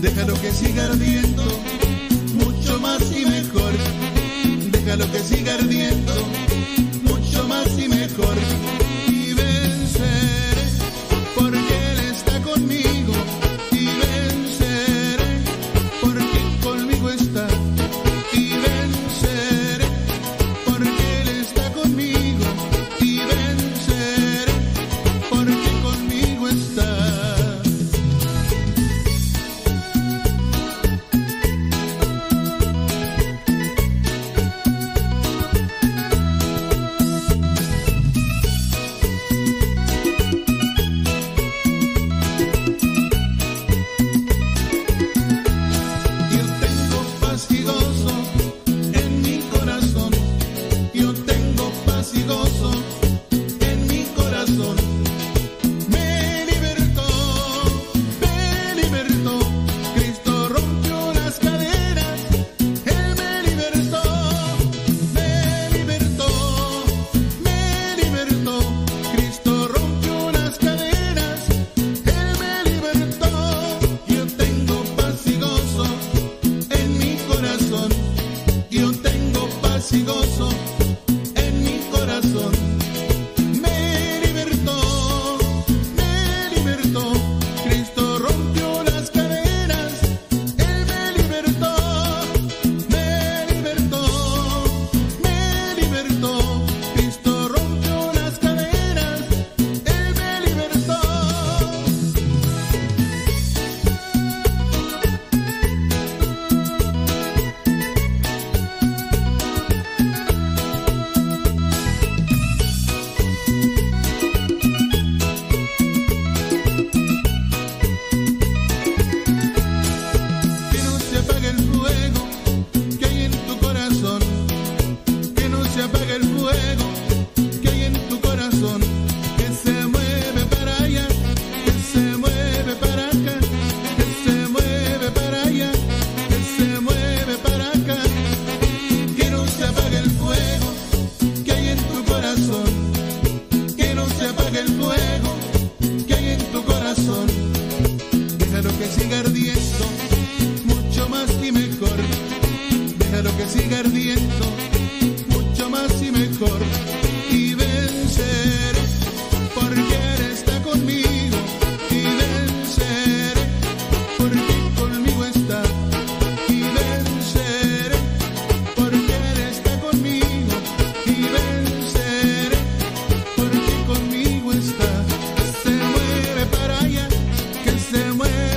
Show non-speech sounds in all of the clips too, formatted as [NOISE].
Déjalo que siga ardiendo, mucho más y mejor. Déjalo que siga ardiendo, mucho más y mejor.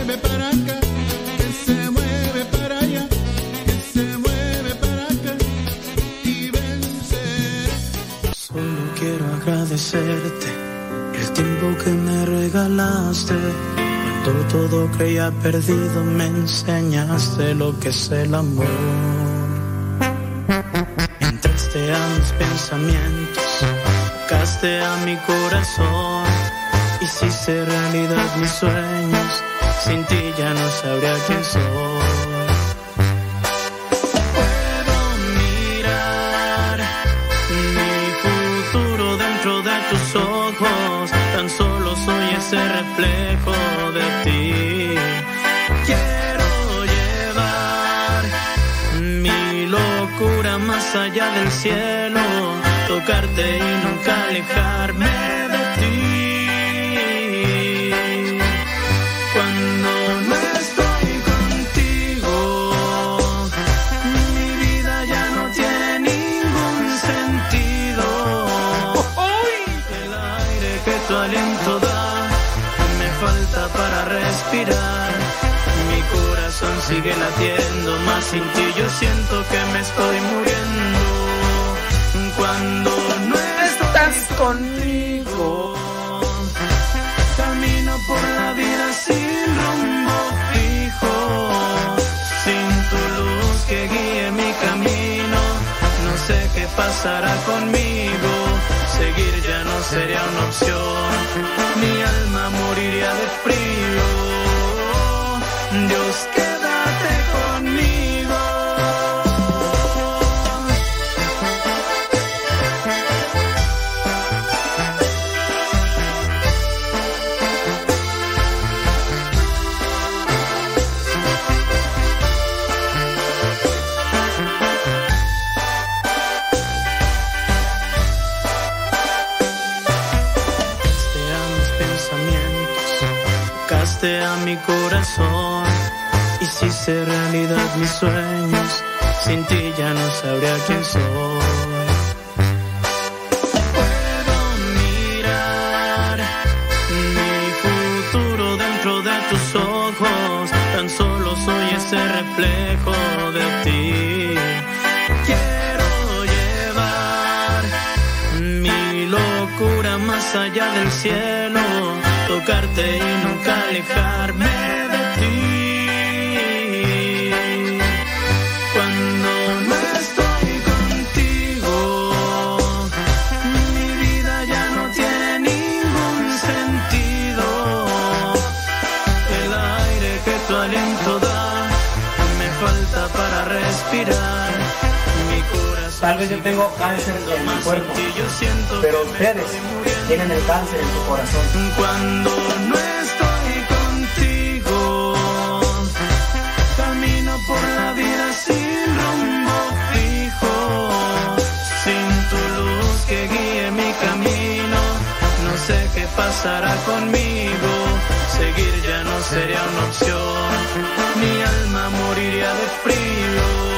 Que se mueve para acá, se mueve para allá, que se mueve para acá y vencer. Solo quiero agradecerte el tiempo que me regalaste. Cuando todo creía perdido me enseñaste lo que es el amor. Entraste a mis pensamientos, cásate a mi corazón y hice realidad mis sueños. Sin ti ya no sabría quién soy. Puedo mirar mi futuro dentro de tus ojos, tan solo soy ese reflejo de ti. Quiero llevar mi locura más allá del cielo, tocarte y nunca alejarme. respirar. Mi corazón sigue latiendo, más sin ti yo siento que me estoy muriendo. Cuando no estás conmigo, camino por la vida sin rumbo fijo, sin tu luz que guíe mi camino. No sé qué pasará conmigo, seguir ya no sería una opción. Mi alma moriría de frío. window se realidad mis sueños, sin ti ya no sabría quién soy. ese reflejo de ti. Quiero llevar mi locura más allá del cielo, tocarte y nunca alejarme para respirar. Mi corazón Tal vez yo tengo cáncer en mi cuerpo, pero ustedes tienen el cáncer en su corazón. Cuando no estoy contigo, camino por la vida sin rumbo fijo, sin tu luz que guíe mi camino. No sé qué pasará conmigo, ya no sería una opción mi alma moriría de frío.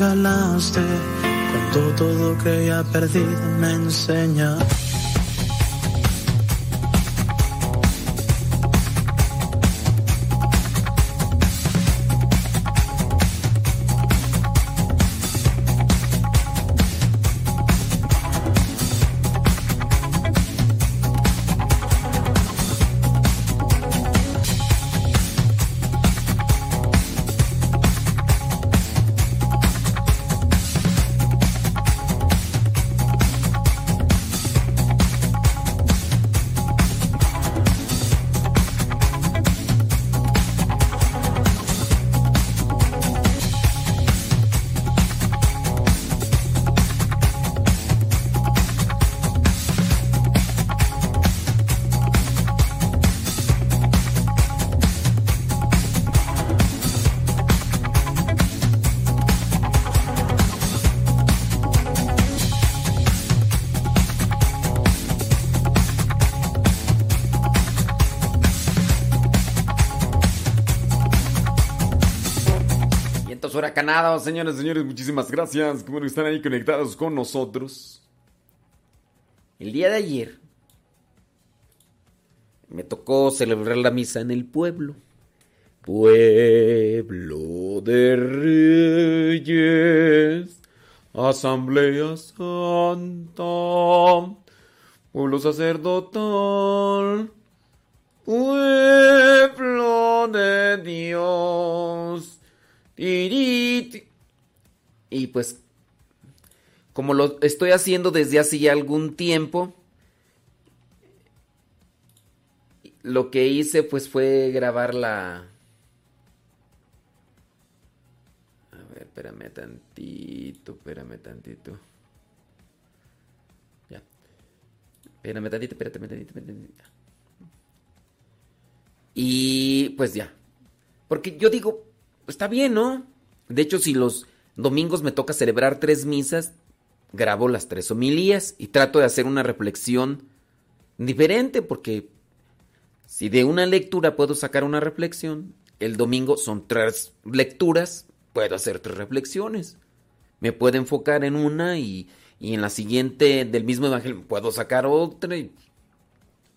Regalaste cuando todo creía perdido me enseña Canadá, señores, señores, muchísimas gracias. Como están ahí conectados con nosotros. El día de ayer me tocó celebrar la misa en el pueblo. Pueblo de Reyes, Asamblea Santa, pueblo sacerdotal, pues, como lo estoy haciendo desde hace ya algún tiempo, lo que hice pues fue grabar la... A ver, espérame tantito, espérame tantito. Ya. Espérame tantito, espérame tantito, espérame tantito. Y pues ya. Porque yo digo, está bien, ¿no? De hecho, si los domingos me toca celebrar tres misas, grabo las tres homilías y trato de hacer una reflexión diferente, porque si de una lectura puedo sacar una reflexión, el domingo son tres lecturas, puedo hacer tres reflexiones. Me puedo enfocar en una y, y en la siguiente del mismo evangelio puedo sacar otra. Y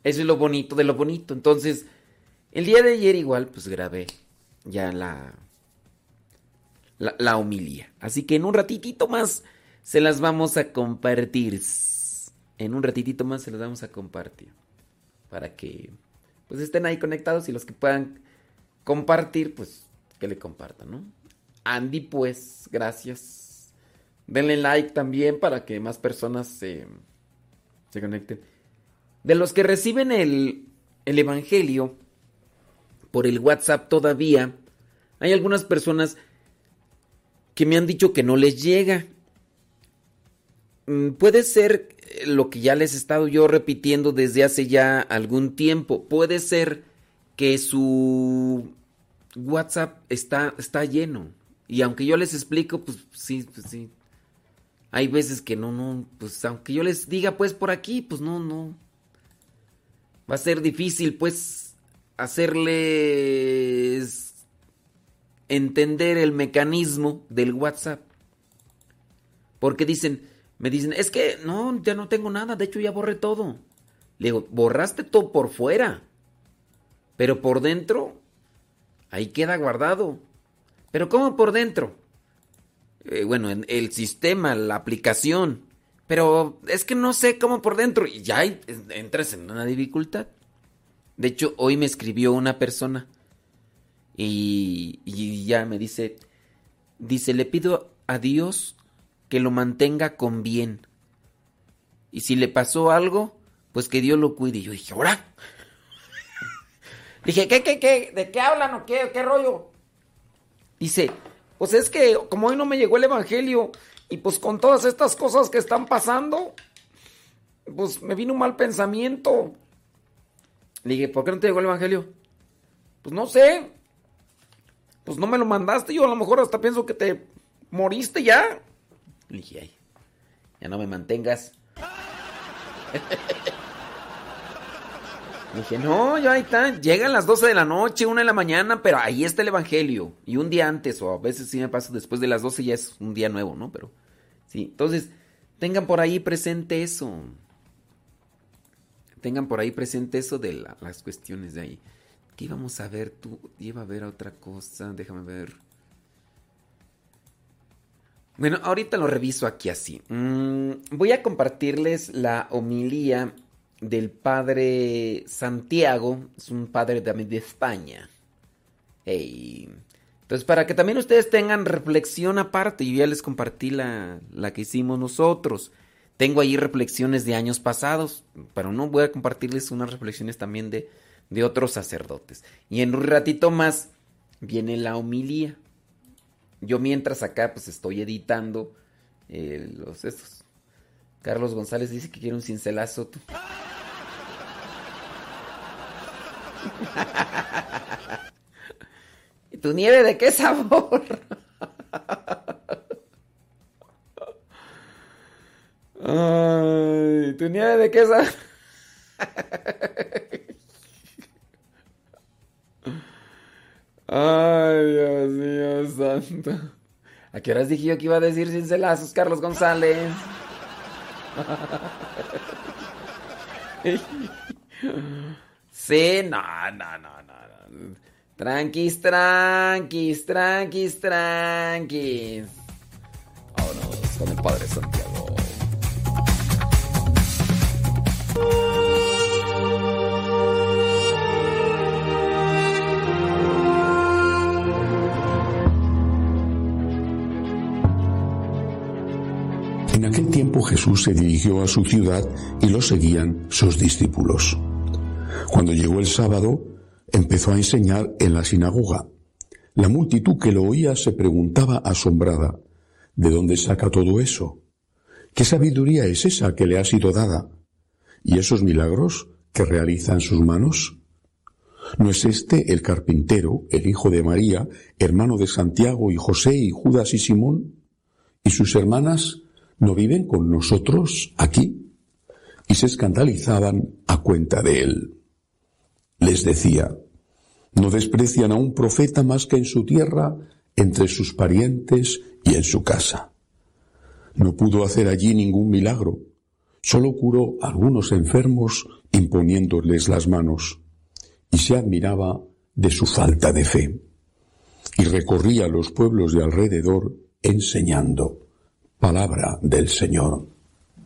eso es lo bonito de lo bonito. Entonces, el día de ayer igual, pues grabé ya la la, la. Así que en un ratitito más se las vamos a compartir. En un ratitito más se las vamos a compartir. Para que pues estén ahí conectados y los que puedan compartir, pues que le compartan, ¿no? Andy, pues, gracias. Denle like también para que más personas se, se conecten. De los que reciben el, el Evangelio por el WhatsApp todavía, hay algunas personas que me han dicho que no les llega. Mm, puede ser eh, lo que ya les he estado yo repitiendo desde hace ya algún tiempo. Puede ser que su WhatsApp está, está lleno. Y aunque yo les explico, pues sí, pues sí. Hay veces que no, no, pues aunque yo les diga pues por aquí, pues no, no. Va a ser difícil pues hacerles entender el mecanismo del WhatsApp. Porque dicen, me dicen, es que no, ya no tengo nada, de hecho ya borré todo. Le digo, borraste todo por fuera, pero por dentro, ahí queda guardado. Pero ¿cómo por dentro? Eh, bueno, en el sistema, la aplicación. Pero es que no sé cómo por dentro. Y ya entras en una dificultad. De hecho, hoy me escribió una persona. Y, ya me dice, dice, le pido a Dios que lo mantenga con bien. Y si le pasó algo, pues que Dios lo cuide. Y yo dije, ¿ahora? [LAUGHS] dije, ¿qué, qué, qué? ¿De qué hablan o qué? ¿Qué rollo? Dice, pues es que como hoy no me llegó el Evangelio y pues con todas estas cosas que están pasando, pues me vino un mal pensamiento. Dije, ¿por qué no te llegó el Evangelio? Pues no sé. Pues no me lo mandaste. Yo a lo mejor hasta pienso que te moriste ya. Le dije, ay, ya no me mantengas. Dije, no, ya ahí está. Llegan las 12 de la noche, una de la mañana, pero ahí está el Evangelio. Y un día antes, o a veces sí me pasa después de las 12, ya es un día nuevo, ¿no? Pero sí, entonces, tengan por ahí presente eso. Tengan por ahí presente eso de las cuestiones de ahí. ¿Qué íbamos a ver tú? Iba a ver otra cosa, déjame ver. Bueno, ahorita lo reviso aquí así. Mm, voy a compartirles la homilía del padre Santiago, es un padre también de España. Entonces, para que también ustedes tengan reflexión aparte, yo ya les compartí la, la que hicimos nosotros. Tengo ahí reflexiones de años pasados, pero no voy a compartirles unas reflexiones también de, de otros sacerdotes. Y en un ratito más viene la homilía. Yo mientras acá pues estoy editando eh, los estos. Carlos González dice que quiere un cincelazo. [LAUGHS] ¿Y tu nieve de qué sabor? [LAUGHS] Ay, ¿tu nieve de qué sabor? [LAUGHS] Ay, Dios mío santo. ¿A qué horas dije yo que iba a decir cincelazos, Carlos González? Sí, no, no, no, no. Tranquis, tranquis, tranquis, tranquis. Vámonos con el Padre Santiago. En aquel tiempo Jesús se dirigió a su ciudad y lo seguían sus discípulos. Cuando llegó el sábado, empezó a enseñar en la sinagoga. La multitud que lo oía se preguntaba asombrada, ¿de dónde saca todo eso? ¿Qué sabiduría es esa que le ha sido dada? ¿Y esos milagros que realizan sus manos? ¿No es este el carpintero, el hijo de María, hermano de Santiago y José y Judas y Simón? ¿Y sus hermanas no viven con nosotros aquí? Y se escandalizaban a cuenta de él les decía, no desprecian a un profeta más que en su tierra, entre sus parientes y en su casa. No pudo hacer allí ningún milagro, solo curó a algunos enfermos imponiéndoles las manos, y se admiraba de su falta de fe. Y recorría los pueblos de alrededor enseñando. Palabra del Señor.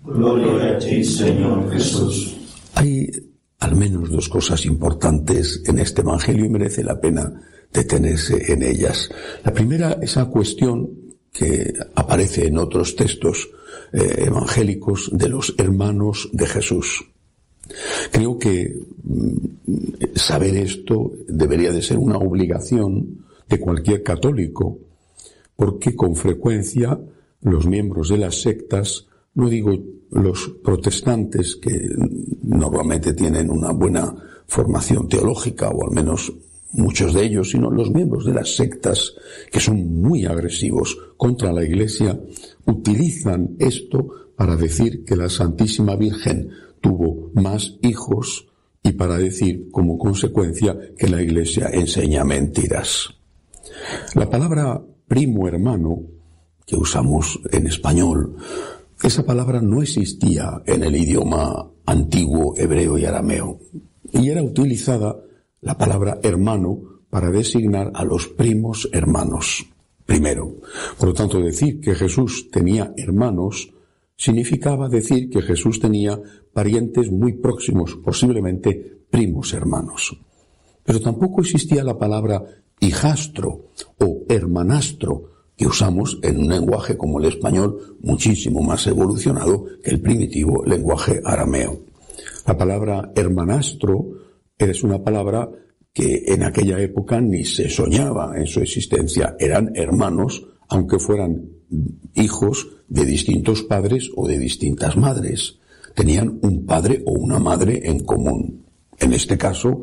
Gloria a ti, Señor Jesús. Hay al menos dos cosas importantes en este Evangelio y merece la pena detenerse en ellas. La primera, esa cuestión que aparece en otros textos eh, evangélicos de los hermanos de Jesús. Creo que mm, saber esto debería de ser una obligación de cualquier católico, porque con frecuencia los miembros de las sectas, no digo los protestantes que normalmente tienen una buena formación teológica, o al menos muchos de ellos, sino los miembros de las sectas que son muy agresivos contra la Iglesia, utilizan esto para decir que la Santísima Virgen tuvo más hijos y para decir como consecuencia que la Iglesia enseña mentiras. La palabra primo hermano que usamos en español, esa palabra no existía en el idioma antiguo hebreo y arameo y era utilizada la palabra hermano para designar a los primos hermanos. Primero, por lo tanto, decir que Jesús tenía hermanos significaba decir que Jesús tenía parientes muy próximos, posiblemente primos hermanos. Pero tampoco existía la palabra hijastro o hermanastro que usamos en un lenguaje como el español muchísimo más evolucionado que el primitivo lenguaje arameo. La palabra hermanastro es una palabra que en aquella época ni se soñaba en su existencia. Eran hermanos, aunque fueran hijos de distintos padres o de distintas madres. Tenían un padre o una madre en común. En este caso,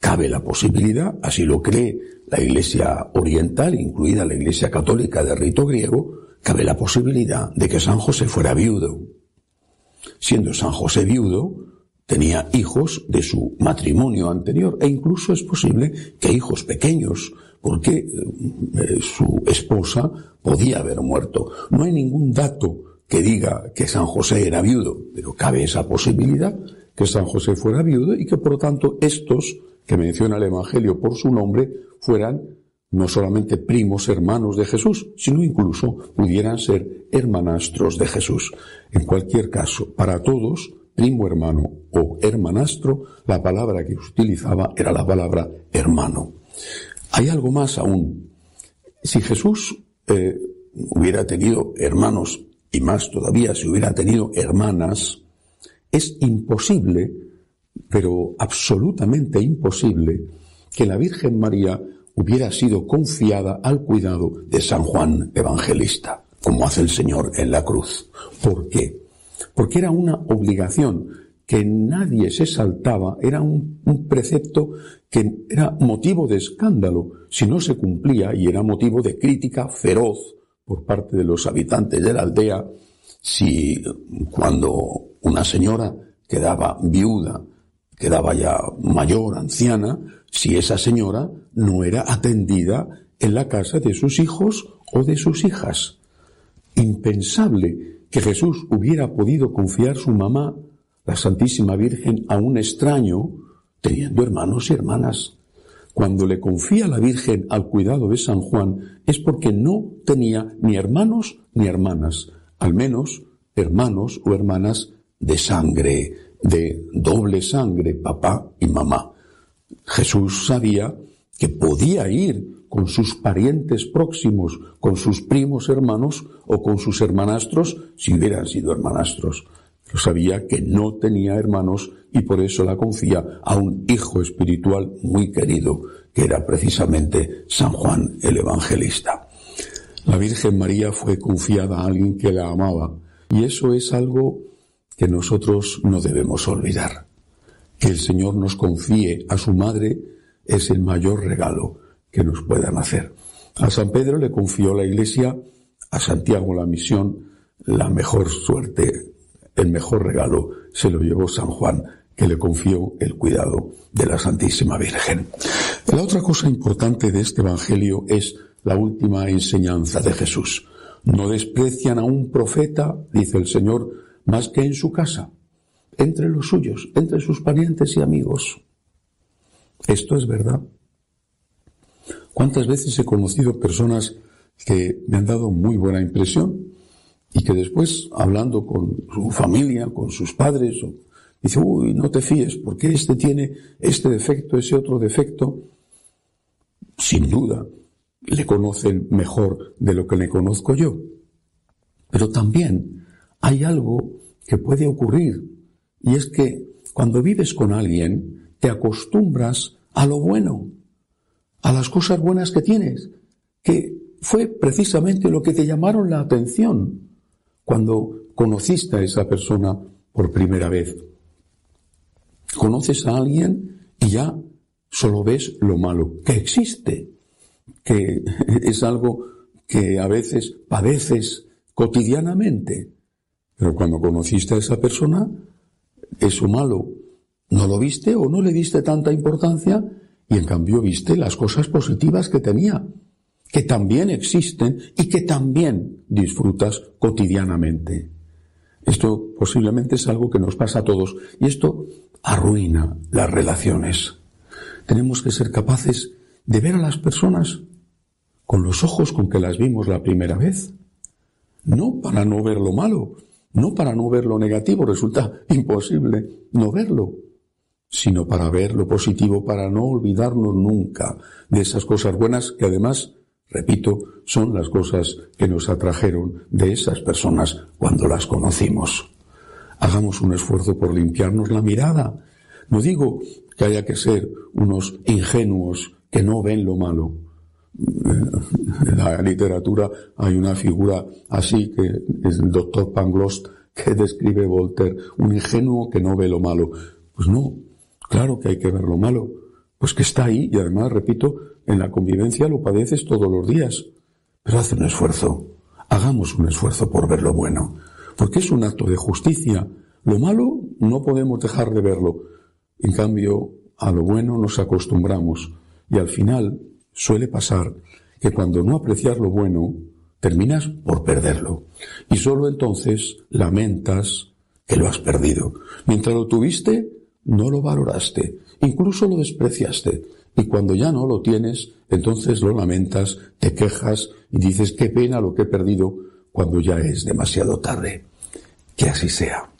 cabe la posibilidad, así lo cree la Iglesia Oriental, incluida la Iglesia Católica de rito griego, cabe la posibilidad de que San José fuera viudo. Siendo San José viudo, tenía hijos de su matrimonio anterior e incluso es posible que hijos pequeños, porque eh, su esposa podía haber muerto. No hay ningún dato que diga que San José era viudo, pero cabe esa posibilidad que San José fuera viudo y que por lo tanto estos que menciona el Evangelio por su nombre fueran no solamente primos hermanos de Jesús, sino incluso pudieran ser hermanastros de Jesús. En cualquier caso, para todos, primo hermano o hermanastro, la palabra que utilizaba era la palabra hermano. Hay algo más aún. Si Jesús eh, hubiera tenido hermanos, y más todavía si hubiera tenido hermanas, es imposible, pero absolutamente imposible, que la Virgen María hubiera sido confiada al cuidado de San Juan Evangelista, como hace el Señor en la cruz. ¿Por qué? porque era una obligación que nadie se saltaba, era un, precepto que era motivo de escándalo si no se cumplía y era motivo de crítica feroz por parte de los habitantes de la aldea si cuando una señora quedaba viuda, quedaba ya mayor, anciana, si esa señora no era atendida en la casa de sus hijos o de sus hijas. Impensable que Jesús hubiera podido confiar su mamá, la Santísima Virgen, a un extraño, teniendo hermanos y hermanas. Cuando le confía la Virgen al cuidado de San Juan es porque no tenía ni hermanos ni hermanas, al menos hermanos o hermanas de sangre, de doble sangre, papá y mamá. Jesús sabía que podía ir con sus parientes próximos, con sus primos hermanos o con sus hermanastros, si hubieran sido hermanastros. Pero sabía que no tenía hermanos y por eso la confía a un hijo espiritual muy querido, que era precisamente San Juan el Evangelista. La Virgen María fue confiada a alguien que la amaba y eso es algo que nosotros no debemos olvidar. Que el Señor nos confíe a su madre es el mayor regalo que nos puedan hacer. A San Pedro le confió la Iglesia, a Santiago la misión, la mejor suerte, el mejor regalo se lo llevó San Juan, que le confió el cuidado de la Santísima Virgen. La otra cosa importante de este Evangelio es la última enseñanza de Jesús. No desprecian a un profeta, dice el Señor, más que en su casa, entre los suyos, entre sus parientes y amigos. Esto es verdad. ¿Cuántas veces he conocido personas que me han dado muy buena impresión y que después, hablando con su familia, con sus padres, dice, uy, no te fíes, porque este tiene este defecto, ese otro defecto? Sin duda, le conocen mejor de lo que le conozco yo. Pero también hay algo que puede ocurrir, y es que cuando vives con alguien, te acostumbras a lo bueno, a las cosas buenas que tienes, que fue precisamente lo que te llamaron la atención cuando conociste a esa persona por primera vez. Conoces a alguien y ya solo ves lo malo, que existe, que [LAUGHS] es algo que a veces padeces cotidianamente. Pero cuando conociste a esa persona, eso malo no lo viste o no le diste tanta importancia y en cambio viste las cosas positivas que tenía, que también existen y que también disfrutas cotidianamente. Esto posiblemente es algo que nos pasa a todos y esto arruina las relaciones. Tenemos que ser capaces de ver a las personas con los ojos con que las vimos la primera vez. No para no ver lo malo, no para no ver lo negativo, resulta imposible no verlo, sino para ver lo positivo, para no olvidarnos nunca de esas cosas buenas que además, repito, son las cosas que nos atrajeron de esas personas cuando las conocimos. Hagamos un esfuerzo por limpiarnos la mirada. No digo que haya que ser unos ingenuos que no ven lo malo, en la literatura hay una figura así que es el doctor Pangloss que describe Voltaire, un ingenuo que no ve lo malo. Pues no, claro que hay que ver lo malo, pues que está ahí y además, repito, en la convivencia lo padeces todos los días. Pero haz un esfuerzo, hagamos un esfuerzo por ver lo bueno, porque es un acto de justicia. Lo malo no podemos dejar de verlo. En cambio, a lo bueno nos acostumbramos y al final suele pasar que cuando no aprecias lo bueno, terminas por perderlo. Y solo entonces lamentas que lo has perdido. Mientras lo tuviste, no lo valoraste, incluso lo despreciaste. Y cuando ya no lo tienes, entonces lo lamentas, te quejas y dices qué pena lo que he perdido cuando ya es demasiado tarde. Que así sea.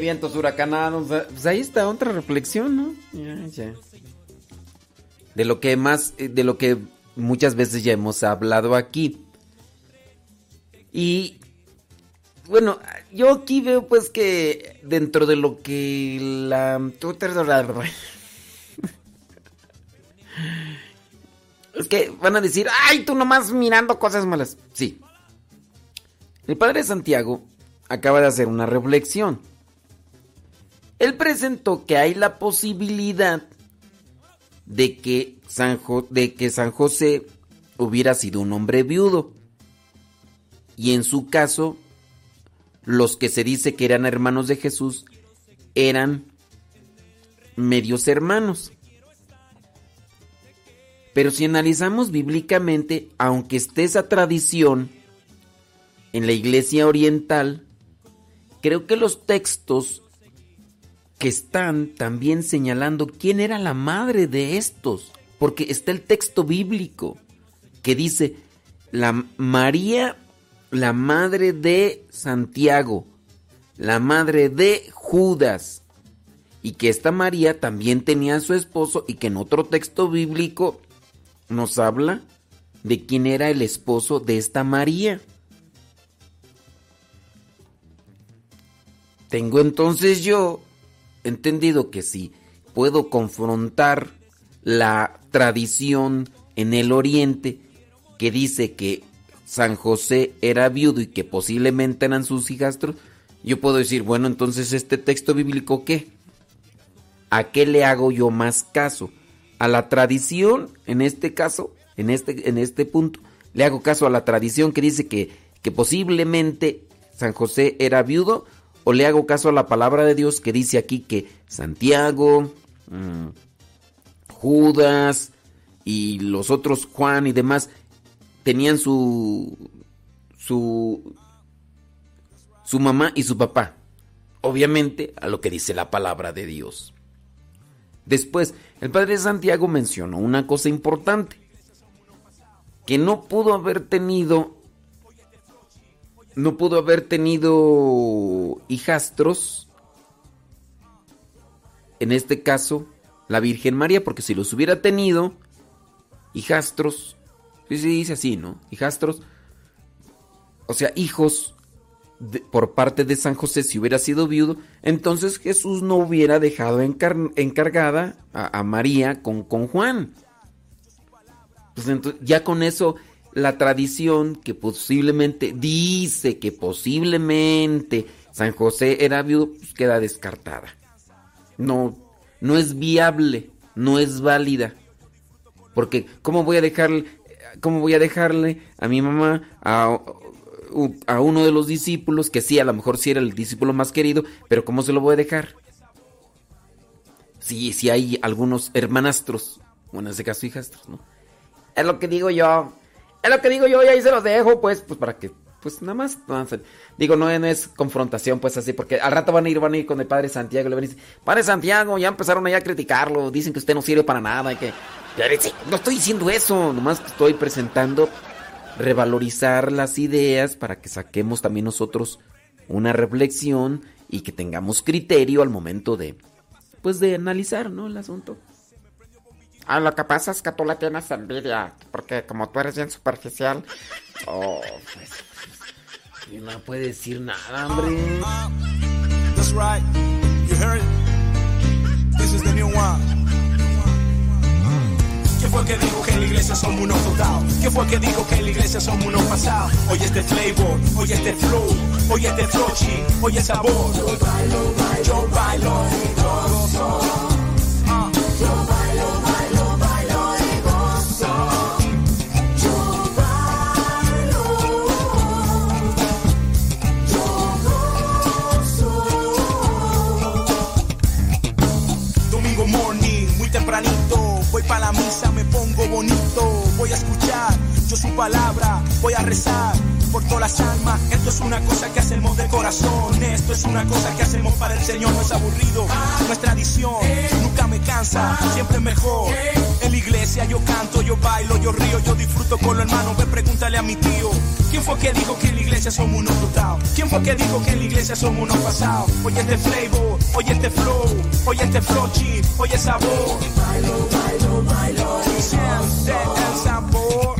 Vientos huracanados. Pues ahí está otra reflexión, ¿no? De lo que más, eh, de lo que muchas veces ya hemos hablado aquí. Y bueno, yo aquí veo pues que dentro de lo que la... [LAUGHS] Es que van a decir, ay, tú nomás mirando cosas malas. Sí. El Padre Santiago acaba de hacer una reflexión. Él presentó que hay la posibilidad de que San, de que San José hubiera sido un hombre viudo. Y en su caso, los que se dice que eran hermanos de Jesús eran medios hermanos. Pero si analizamos bíblicamente, aunque esté esa tradición en la iglesia oriental, creo que los textos que están también señalando quién era la madre de estos, porque está el texto bíblico que dice, la María, la madre de Santiago, la madre de Judas, y que esta María también tenía a su esposo y que en otro texto bíblico nos habla de quién era el esposo de esta María. Tengo entonces yo entendido que si puedo confrontar la tradición en el oriente que dice que San José era viudo y que posiblemente eran sus hijastros, yo puedo decir, bueno, entonces este texto bíblico qué? ¿A qué le hago yo más caso? ¿A la tradición en este caso? En este, en este punto, le hago caso a la tradición que dice que, que posiblemente San José era viudo o le hago caso a la palabra de Dios que dice aquí que Santiago, mm, Judas y los otros Juan y demás tenían su su su mamá y su papá. Obviamente a lo que dice la palabra de Dios. Después, el padre Santiago mencionó una cosa importante, que no pudo haber tenido, no pudo haber tenido hijastros, en este caso, la Virgen María, porque si los hubiera tenido, hijastros, sí se dice así, ¿no? Hijastros, o sea, hijos por parte de San José, si hubiera sido viudo, entonces Jesús no hubiera dejado encargada a, María con, con Juan. Pues entonces, ya con eso, la tradición que posiblemente dice que posiblemente San José era viudo, pues queda descartada. No, no es viable, no es válida. Porque, ¿cómo voy a dejarle, cómo voy a dejarle a mi mamá a a uno de los discípulos, que sí, a lo mejor sí era el discípulo más querido, pero ¿cómo se lo voy a dejar? Sí, sí hay algunos hermanastros, bueno, en ese caso hijastros, ¿no? Es lo que digo yo, es lo que digo yo y ahí se los dejo, pues, pues para que, pues nada más, digo, no, es confrontación, pues así, porque al rato van a ir, van a ir con el Padre Santiago y le van a decir, Padre Santiago, ya empezaron allá a criticarlo, dicen que usted no sirve para nada y que, no estoy diciendo eso, nomás estoy presentando revalorizar las ideas para que saquemos también nosotros una reflexión y que tengamos criterio al momento de pues de analizar, ¿no? el asunto. Ah, lo que pasa es que tú le tienes envidia, porque como tú eres bien superficial. Oh, pues, pues no puede decir nada, hombre. That's right. You heard it. This is the new one. ¿Quién fue que dijo que en la iglesia somos unos tocados? ¿Quién fue que dijo que en la iglesia somos unos pasados? Oye este flavor, oye este flow, oye este flochi, oye sabor. Yo bailo, bailo, yo bailo y palabra, voy a rezar por todas las almas. Esto es una cosa que hacemos de corazón. Esto es una cosa que hacemos para el Señor. No es aburrido, no es tradición. Nunca me cansa, siempre mejor. En la iglesia yo canto, yo bailo, yo río, yo disfruto con los hermanos. Ve, pregúntale a mi tío. ¿Quién fue que dijo que en la iglesia somos unos totados? ¿Quién fue que dijo que en la iglesia somos unos pasados? Oye este flavor, oye este flow, oye este flow oye sabor. Bailo, bailo, bailo. Siente el sabor.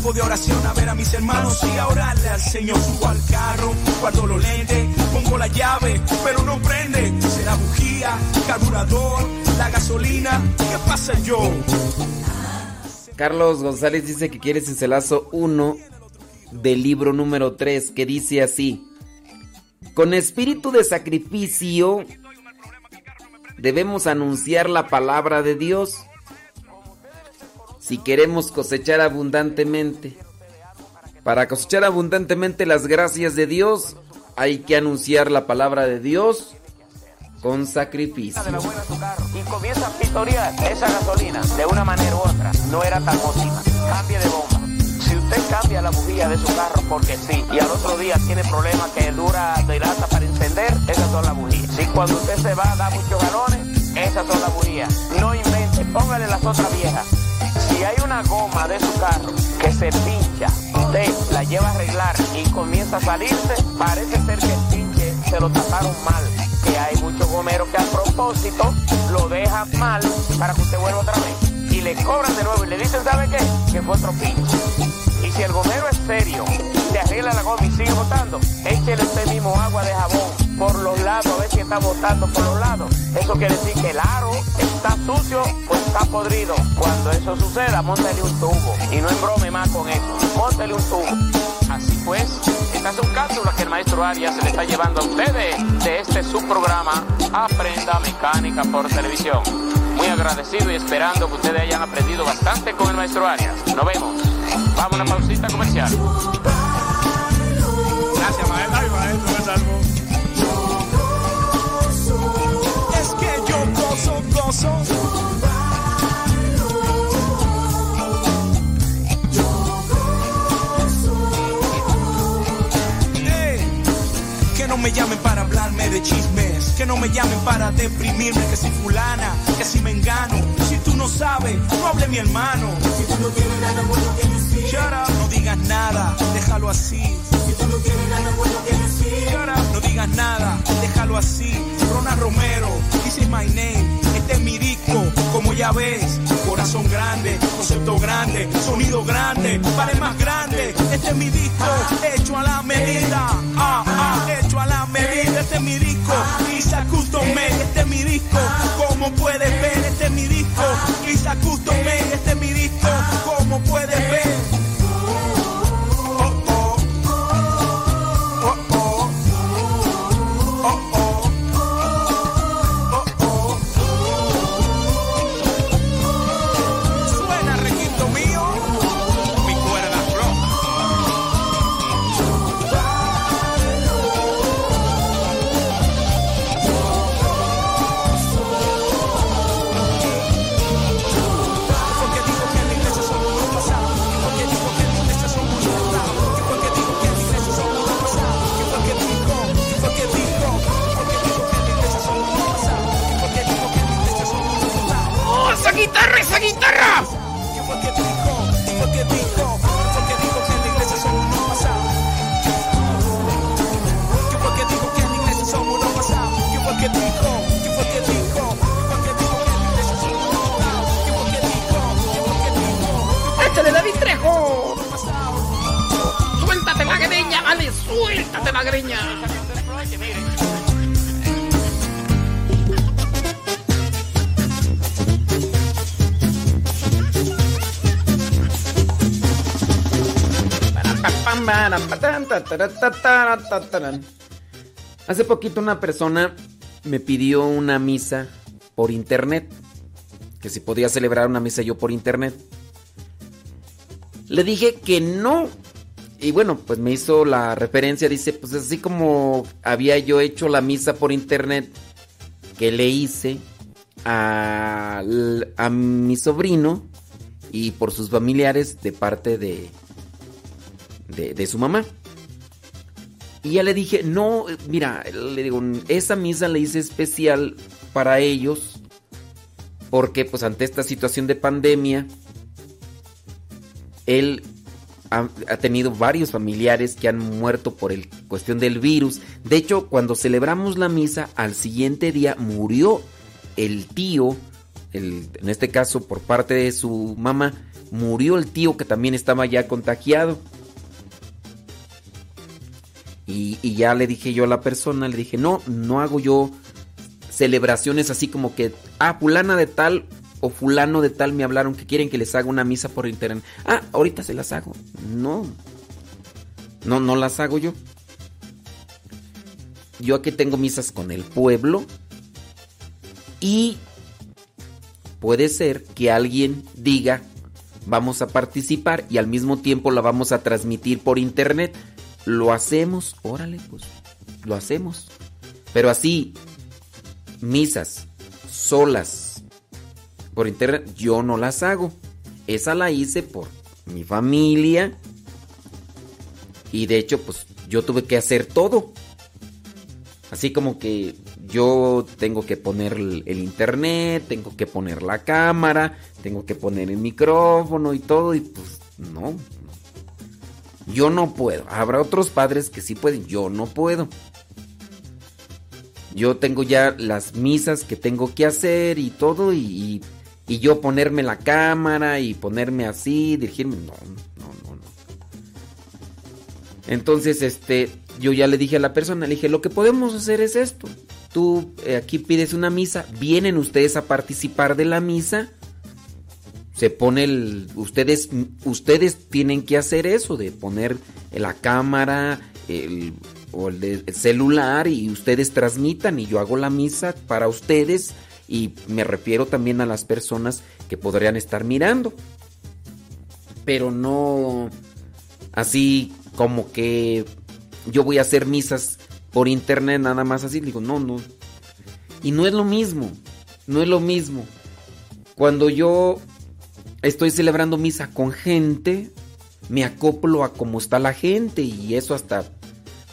De oración a ver a mis hermanos y a orarle al Señor. Subo al carro, guardo los lentes, pongo la llave, pero no prende. Será bujía, carburador, la gasolina, ¿qué pasa yo? Carlos González dice que quiere cincelazo 1 del libro número 3, que dice así. Con espíritu de sacrificio debemos anunciar la palabra de Dios si queremos cosechar abundantemente. Para cosechar abundantemente las gracias de Dios, hay que anunciar la palabra de Dios con sacrificio. Y comienza a pistorear esa gasolina de una manera u otra. No era tan óptima. Cambie de bomba. Si usted cambia la bujía de su carro porque sí, y al otro día tiene problemas que dura, dilata para encender, esas son las bujías. Si cuando usted se va da muchos galones, esas son las bujías. No invente, póngale las otras viejas si hay una goma de su carro que se pincha, usted la lleva a arreglar y comienza a salirse, parece ser que el pinche se lo taparon mal. Que hay muchos gomeros que a propósito lo dejan mal para que usted vuelva otra vez. Y le cobran de nuevo y le dicen, ¿sabe qué? Que fue otro pinche. Y si el gomero es serio, le arregla la goma y sigue botando, échele usted mismo agua de jabón por los lados, a ver si está botando por los lados. Eso quiere decir que el aro está sucio o está podrido. Cuando eso suceda, montale un tubo. Y no embrome más con eso. Montale un tubo. Así pues, estas son cápsulas que el maestro Arias se le está llevando a ustedes de este subprograma Aprenda Mecánica por Televisión. Muy agradecido y esperando que ustedes hayan aprendido bastante con el maestro Arias. Nos vemos. Vamos a una pausita comercial. Gracias, maestro. Ay, tú Que no me llamen para hablarme de chismes, que no me llamen para deprimirme, que si fulana, que si me engano, si tú no sabes, no hable mi hermano. Si tú no digas nada, déjalo así. Si tú no tienes nada bueno no digas nada, déjalo así. Rona Romero, this is my name, este es mi disco, como ya ves, corazón grande, concepto grande, sonido grande, vale más grande, este es mi disco, hecho a la medida, ah, ah, hecho a la medida, este es mi disco, Isa Custom Made, este es mi disco, como puedes ver, este es mi disco, Isa Custom Made, este es mi disco, como puedes ver. ¡Suéltate la greña! Hace poquito una persona me pidió una misa por internet. Que si podía celebrar una misa yo por internet. Le dije que no. Y bueno, pues me hizo la referencia. Dice, pues así como había yo hecho la misa por internet que le hice a, a mi sobrino y por sus familiares de parte de, de, de su mamá. Y ya le dije, no, mira, le digo, esa misa le hice especial para ellos porque pues ante esta situación de pandemia, él ha, tenido varios familiares que han muerto por el cuestión del virus. De hecho, cuando celebramos la misa, al siguiente día murió el tío, en este caso por parte de su mamá, murió el tío que también estaba ya contagiado. Y, y ya le dije yo a la persona, le dije, no, no hago yo celebraciones así como que, ah, fulana de tal o fulano de tal me hablaron que quieren que les haga una misa por internet. Ah, ahorita se las hago. No. No, no las hago yo. Yo aquí tengo misas con el pueblo y puede ser que alguien diga, vamos a participar y al mismo tiempo la vamos a transmitir por internet. Lo hacemos, órale, pues lo hacemos. Pero así, misas solas por internet, yo no las hago. Esa la hice por mi familia. Y de hecho, pues yo tuve que hacer todo. Así como que yo tengo que poner el, internet, tengo que poner la cámara, tengo que poner el micrófono y todo. Y pues no. Yo no puedo. Habrá otros padres que sí pueden. Yo no puedo. Yo tengo ya las misas que tengo que hacer y todo. Y- y yo ponerme la cámara y ponerme así, dirigirme. No, no, no, no. Entonces, este, yo ya le dije a la persona, le dije, lo que podemos hacer es esto. Tú eh, aquí pides una misa, vienen ustedes a participar de la misa. Se pone el. Ustedes, ustedes tienen que hacer eso, de poner la cámara el, o el, celular y ustedes transmitan y yo hago la misa para ustedes y me refiero también a las personas que podrían estar mirando. Pero no así como que yo voy a hacer misas por internet nada más así. Digo, no, no. Y no es lo mismo, no es lo mismo. Cuando yo estoy celebrando misa con gente, me acoplo a cómo está la gente y eso hasta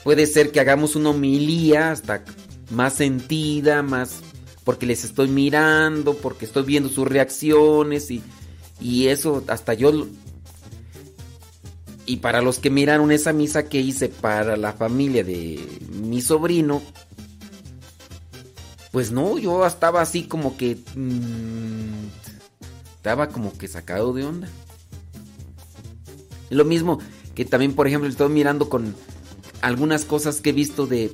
puede ser que hagamos una homilía hasta más sentida, más porque les estoy mirando, porque estoy viendo sus reacciones y, y eso hasta yo y para los que miraron esa misa que hice para la familia de mi sobrino, pues no, yo estaba así como que... Mm, estaba como que sacado de onda. Lo mismo que también, por ejemplo, estoy mirando con algunas cosas que he visto de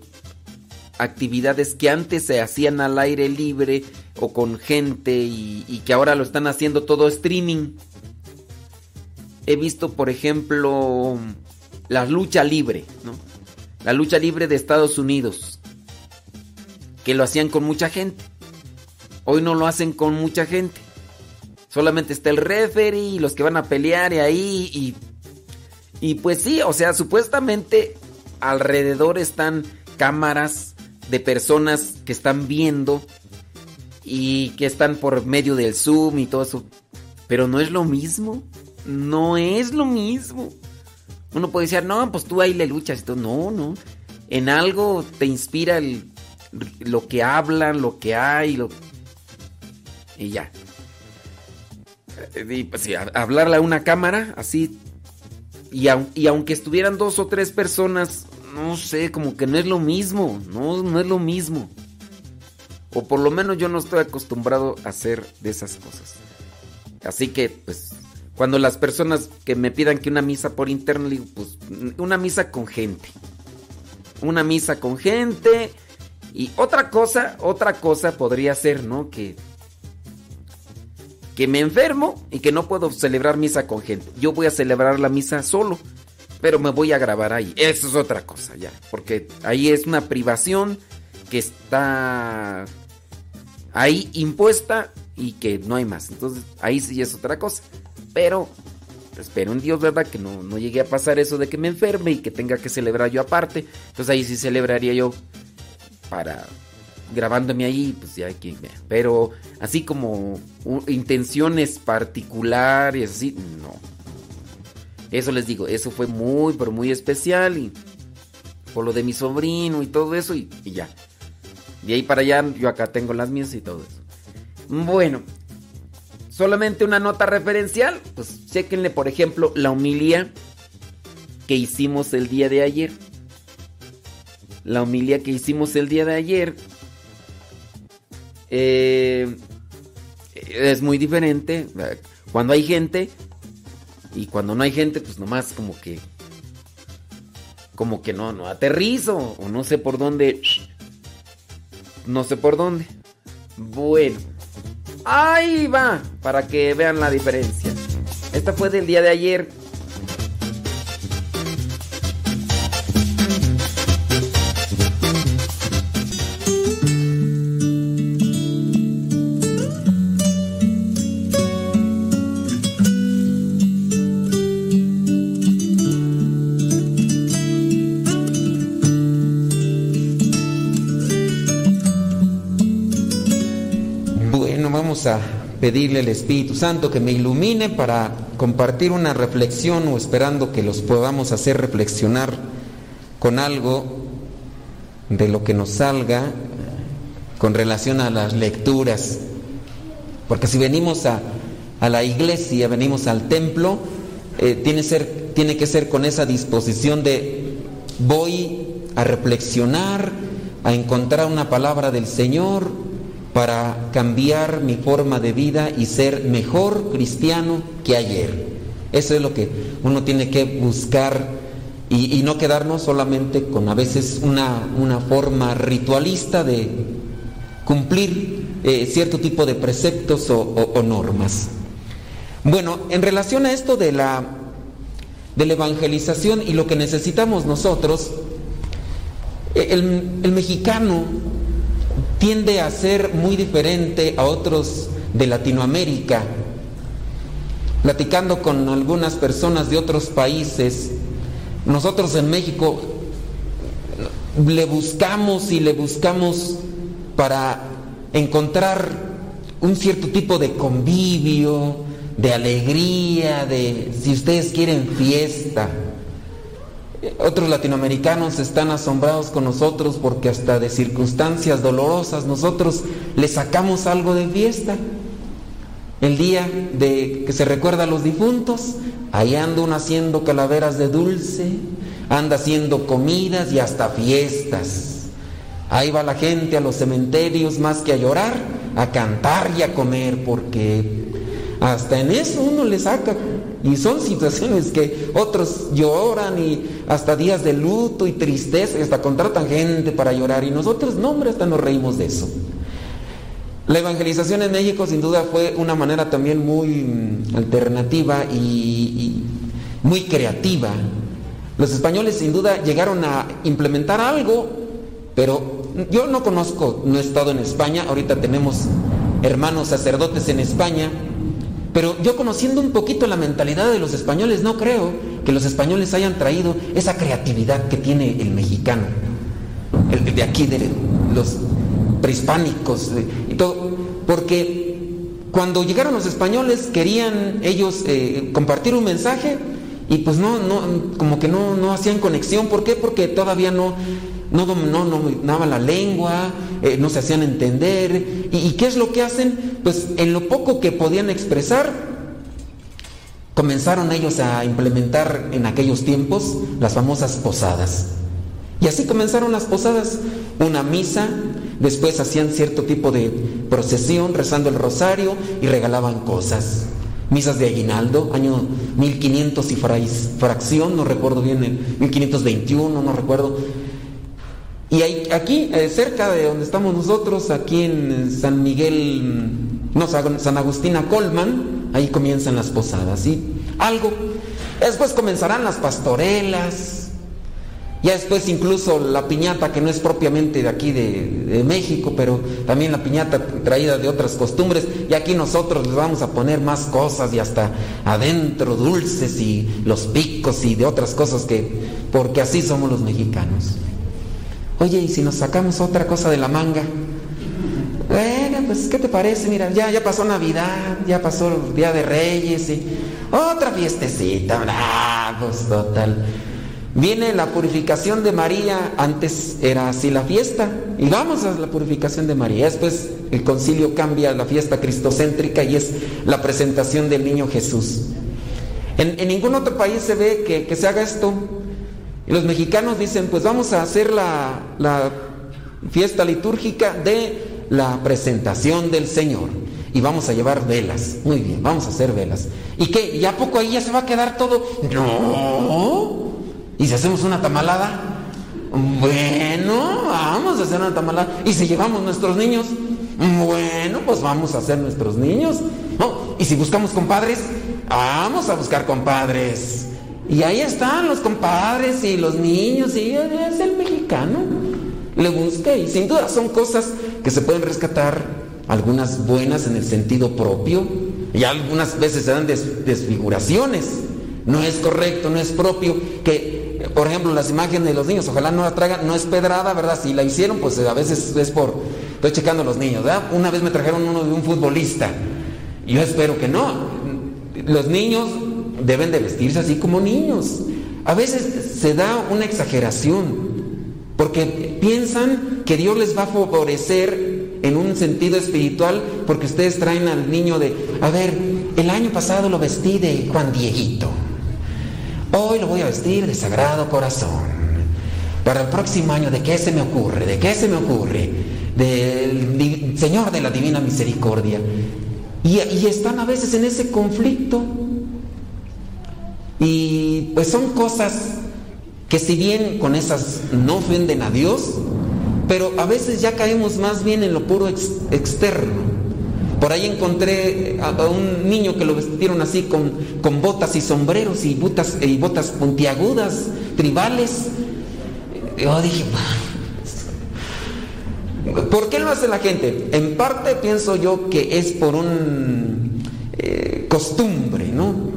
actividades que antes se hacían al aire libre o con gente y, que ahora lo están haciendo todo streaming. He visto, por ejemplo, la lucha libre. La lucha libre de Estados Unidos, que lo hacían con mucha gente. Hoy no lo hacen con mucha gente. Solamente está el referee y los que van a pelear y ahí y pues sí, o sea, supuestamente alrededor están cámaras de personas que están viendo y que están por medio del Zoom y todo eso. Pero no es lo mismo. No es lo mismo. Uno puede decir, no, pues tú ahí le luchas. Y. No, no. En algo te inspira lo que hablan, lo que hay, y ya. Y pues hablarle a una cámara, así y, aunque estuvieran dos o tres personas, no sé, como que no es lo mismo, no, no es lo mismo. O por lo menos yo no estoy acostumbrado a hacer de esas cosas. Así que, pues, cuando las personas que me pidan que una misa por internet, digo, pues, una misa con gente. Una misa con gente. Y otra cosa, otra cosa podría ser, ¿no? Que que me enfermo y que no puedo celebrar misa con gente. Yo voy a celebrar la misa solo, pero me voy a grabar ahí. Eso es otra cosa ya, porque ahí es una privación que está ahí impuesta y que no hay más. Entonces ahí sí es otra cosa. Pero espero en Dios, ¿verdad? Que no, no llegue a pasar eso de que me enferme y que tenga que celebrar yo aparte. Entonces ahí sí celebraría yo para grabándome ahí, pues ya que Pero así como intenciones particulares, así, no. Eso les digo, eso fue muy, pero muy especial y por lo de mi sobrino y todo eso y, ya. De ahí para allá yo acá tengo las mías y todo eso. Bueno, solamente una nota referencial, pues chequenle por ejemplo la homilía que hicimos el día de ayer. La homilía que hicimos el día de ayer eh, es muy diferente cuando hay gente y cuando no hay gente, pues nomás como que como que no, no aterrizo o no sé por dónde. No sé por dónde. Bueno, ahí va para que vean la diferencia. Esta fue del día de ayer. A pedirle al Espíritu Santo que me ilumine para compartir una reflexión o esperando que los podamos hacer reflexionar con algo de lo que nos salga con relación a las lecturas. Porque si venimos a, a la iglesia, venimos al templo, eh, tiene, ser, tiene que ser con esa disposición de voy a reflexionar, a encontrar una palabra del Señor, para cambiar mi forma de vida y ser mejor cristiano que ayer. Eso es lo que uno tiene que buscar y, no quedarnos solamente con a veces una, una forma ritualista de cumplir eh, cierto tipo de preceptos o, normas. Bueno, en relación a esto de la, evangelización y lo que necesitamos nosotros, el mexicano tiende a ser muy diferente a otros de Latinoamérica. Platicando con algunas personas de otros países, nosotros en México le buscamos y le buscamos para encontrar un cierto tipo de convivio, de alegría, de, si ustedes quieren, fiesta. Otros latinoamericanos están asombrados con nosotros porque hasta de circunstancias dolorosas nosotros le sacamos algo de fiesta. El día de que se recuerda a los difuntos, ahí anda uno haciendo calaveras de dulce, anda haciendo comidas y hasta fiestas. Ahí va la gente a los cementerios más que a llorar, a cantar y a comer, porque hasta en eso uno le saca. Y son situaciones que otros lloran y hasta días de luto y tristeza, y hasta contratan gente para llorar. Y nosotros, no, hombre, hasta nos reímos de eso. La evangelización en México sin duda fue una manera también muy mm, alternativa y, y muy creativa. Los españoles sin duda llegaron a implementar algo, pero yo no conozco, no he estado en España, ahorita tenemos hermanos sacerdotes en España, pero yo conociendo un poquito la mentalidad de los españoles, no creo que los españoles hayan traído esa creatividad que tiene el mexicano, el de aquí, de los prehispánicos y todo, porque cuando llegaron los españoles querían ellos eh, compartir un mensaje y pues no, no, como que no, no hacían conexión, ¿por qué? Porque todavía no, no dominaban la lengua, eh, no se hacían entender. ¿Y, qué es lo que hacen? Pues en lo poco que podían expresar, comenzaron ellos a implementar en aquellos tiempos las famosas posadas. Y así comenzaron las posadas, una misa, después hacían cierto tipo de procesión, rezando el rosario y regalaban cosas. Misas de aguinaldo, año 1500 y fracción, no recuerdo bien, 1521, no recuerdo y aquí, eh, cerca de donde estamos nosotros, aquí en San Miguel, no, San Agustina Colman, ahí comienzan las posadas, ¿sí? Algo. Después comenzarán las pastorelas, ya después incluso la piñata, que no es propiamente de aquí de, de, México, pero también la piñata traída de otras costumbres. Y aquí nosotros les vamos a poner más cosas y hasta adentro dulces y los picos y de otras cosas que, porque así somos los mexicanos. Oye, ¿y si nos sacamos otra cosa de la manga? Bueno, pues, ¿qué te parece? Mira, ya, ya pasó Navidad, ya pasó el Día de Reyes y otra fiestecita. Ah, total. Viene la purificación de María, antes era así la fiesta, y vamos a la purificación de María. Después el concilio cambia la fiesta cristocéntrica y es la presentación del niño Jesús. En, ningún otro país se ve que, que se haga esto. Y los mexicanos dicen, pues vamos a hacer la, fiesta litúrgica de la presentación del Señor. Y vamos a llevar velas. Muy bien, vamos a hacer velas. ¿Y qué? ¿Y a poco ahí ya se va a quedar todo? No. ¿Y si hacemos una tamalada? Bueno, vamos a hacer una tamalada. ¿Y si llevamos nuestros niños? Bueno, pues vamos a hacer nuestros niños. ¿Y si buscamos compadres? Vamos a buscar compadres. Y ahí están los compadres y los niños, y es el mexicano. Le busca y sin duda son cosas que se pueden rescatar, algunas buenas en el sentido propio, y algunas veces se dan desfiguraciones. No es correcto, no es propio que, por ejemplo, las imágenes de los niños, ojalá no la traigan, no es pedrada, ¿verdad? Si la hicieron, pues a veces es por, estoy checando los niños, ¿verdad? Una vez me trajeron uno de un futbolista, yo espero que no. Los niños deben de vestirse así como niños. A veces se da una exageración, porque piensan que Dios les va a favorecer en un sentido espiritual porque ustedes traen al niño de, a ver, el año pasado lo vestí de Juan Dieguito, hoy lo voy a vestir de Sagrado Corazón. Para el próximo año, ¿de qué se me ocurre? ¿De qué se me ocurre? Del Señor de la Divina Misericordia. Y, y están a veces en ese conflicto. Y pues son cosas que si bien con esas no ofenden a Dios, pero a veces ya caemos más bien en lo puro externo. Por ahí encontré a, un niño que lo vestieron así con, con botas y sombreros y botas, y botas puntiagudas, tribales. Yo dije, ¿por qué lo hace la gente? En parte pienso yo que es por un eh, costumbre, ¿no?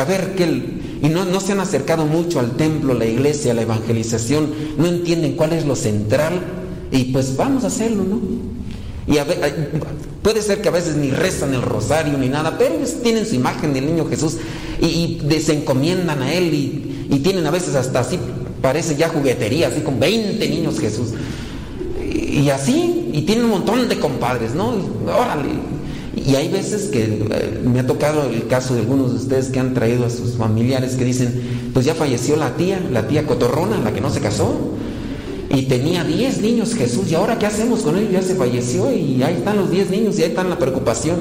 A ver, que y no, no se han acercado mucho al templo, la iglesia, la evangelización, no entienden cuál es lo central y pues vamos a hacerlo, ¿no? Y puede ser que a veces ni rezan el rosario ni nada, pero tienen su imagen del niño Jesús y, y se encomiendan a él y, y, tienen a veces hasta así, parece ya juguetería, así con 20 niños Jesús. Y, y así, y tienen un montón de compadres, ¿no? órale. Y hay veces que eh, me ha tocado el caso de algunos de ustedes que han traído a sus familiares que dicen, pues ya falleció la tía, la tía Cotorrona, la que no se casó y tenía 10 niños Jesús, ¿y ahora qué hacemos con él? Ya se falleció y ahí están los 10 niños y ahí está la preocupación.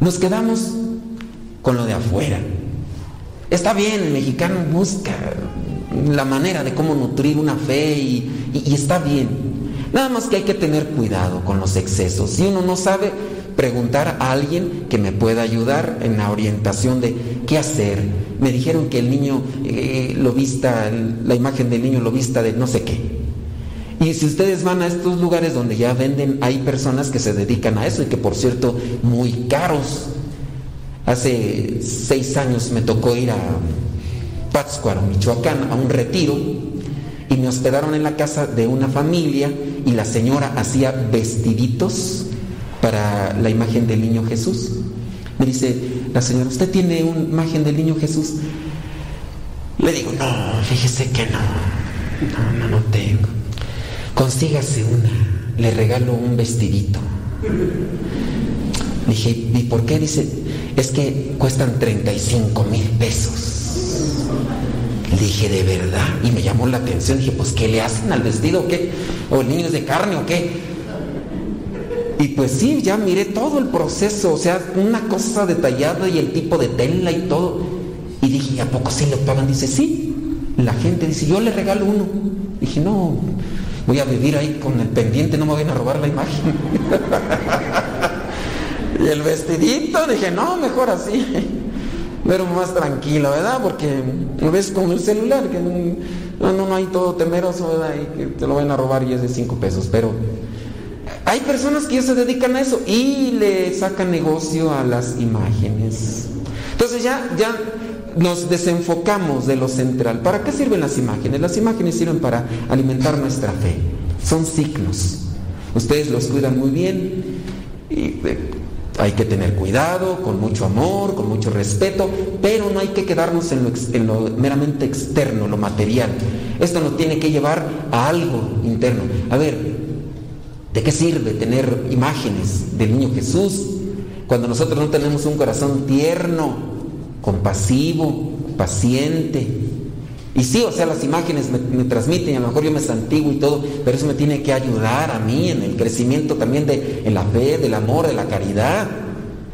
Nos quedamos con lo de afuera. Está bien, el mexicano busca la manera de cómo nutrir una fe y, y está bien. Nada más que hay que tener cuidado con los excesos. Si uno no sabe, preguntar a alguien que me pueda ayudar en la orientación de qué hacer. Me dijeron que el niño eh, lo vista, la imagen del niño lo vista de no sé qué. Y si ustedes van a estos lugares donde ya venden, hay personas que se dedican a eso y que por cierto muy caros. Hace seis años me tocó ir a Pátzcuaro, Michoacán, a un retiro y me hospedaron en la casa de una familia y la señora hacía vestiditos para la imagen del niño Jesús. Me dice la señora, ¿usted tiene una imagen del niño Jesús? Le digo, no, fíjese que no. No, no, no tengo. Consígase una. Le regalo un vestidito. Dije, ¿y por qué? Dice, es que cuestan 35 mil pesos. Dije, ¿de verdad? Y me llamó la atención. Dije, pues, ¿qué le hacen al vestido o qué? ¿O el niño es de carne o qué? Y pues sí, ya miré todo el proceso, o sea, una cosa detallada y el tipo de tela y todo. Y dije, ¿a poco sí lo pagan? Dice, sí. La gente dice, yo le regalo uno. Dije, no, voy a vivir ahí con el pendiente, no me vayan a robar la imagen. [LAUGHS] y el vestidito, dije, no, mejor así. Pero más tranquilo, ¿verdad? Porque lo ves con el celular, que no, no, no hay todo temeroso, ¿verdad? Y que te lo van a robar y es de cinco pesos. Pero hay personas que se dedican a eso y le sacan negocio a las imágenes. Entonces ya, ya nos desenfocamos de lo central. ¿Para qué sirven las imágenes? Las imágenes sirven para alimentar nuestra fe. Son signos. Ustedes los cuidan muy bien y eh, hay que tener cuidado, con mucho amor, con mucho respeto, pero no hay que quedarnos en lo, en lo, meramente externo, lo material. Esto nos tiene que llevar a algo interno. A ver, ¿De qué sirve tener imágenes del niño Jesús cuando nosotros no tenemos un corazón tierno, compasivo, paciente? Y sí, o sea, las imágenes me, transmiten, a lo mejor yo me santiguo y todo, pero eso me tiene que ayudar a mí en el crecimiento también de en la fe, del amor, de la caridad.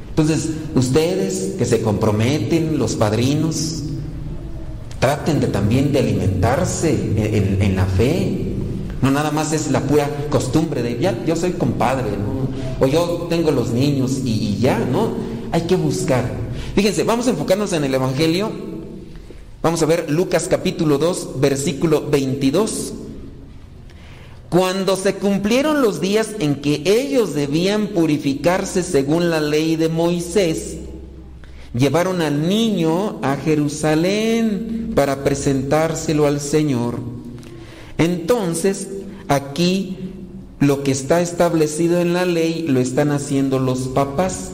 Entonces, ustedes que se comprometen, los padrinos, traten de también de alimentarse en, en la fe, no nada más es la pura costumbre de, ya, yo soy compadre, o yo tengo los niños y, ya, ¿no? Hay que buscar. Fíjense, vamos a enfocarnos en el Evangelio. Vamos a ver Lucas capítulo 2, versículo 22. Cuando se cumplieron los días en que ellos debían purificarse según la ley de Moisés, llevaron al niño a Jerusalén para presentárselo al Señor. Entonces, aquí lo que está establecido en la ley lo están haciendo los papás.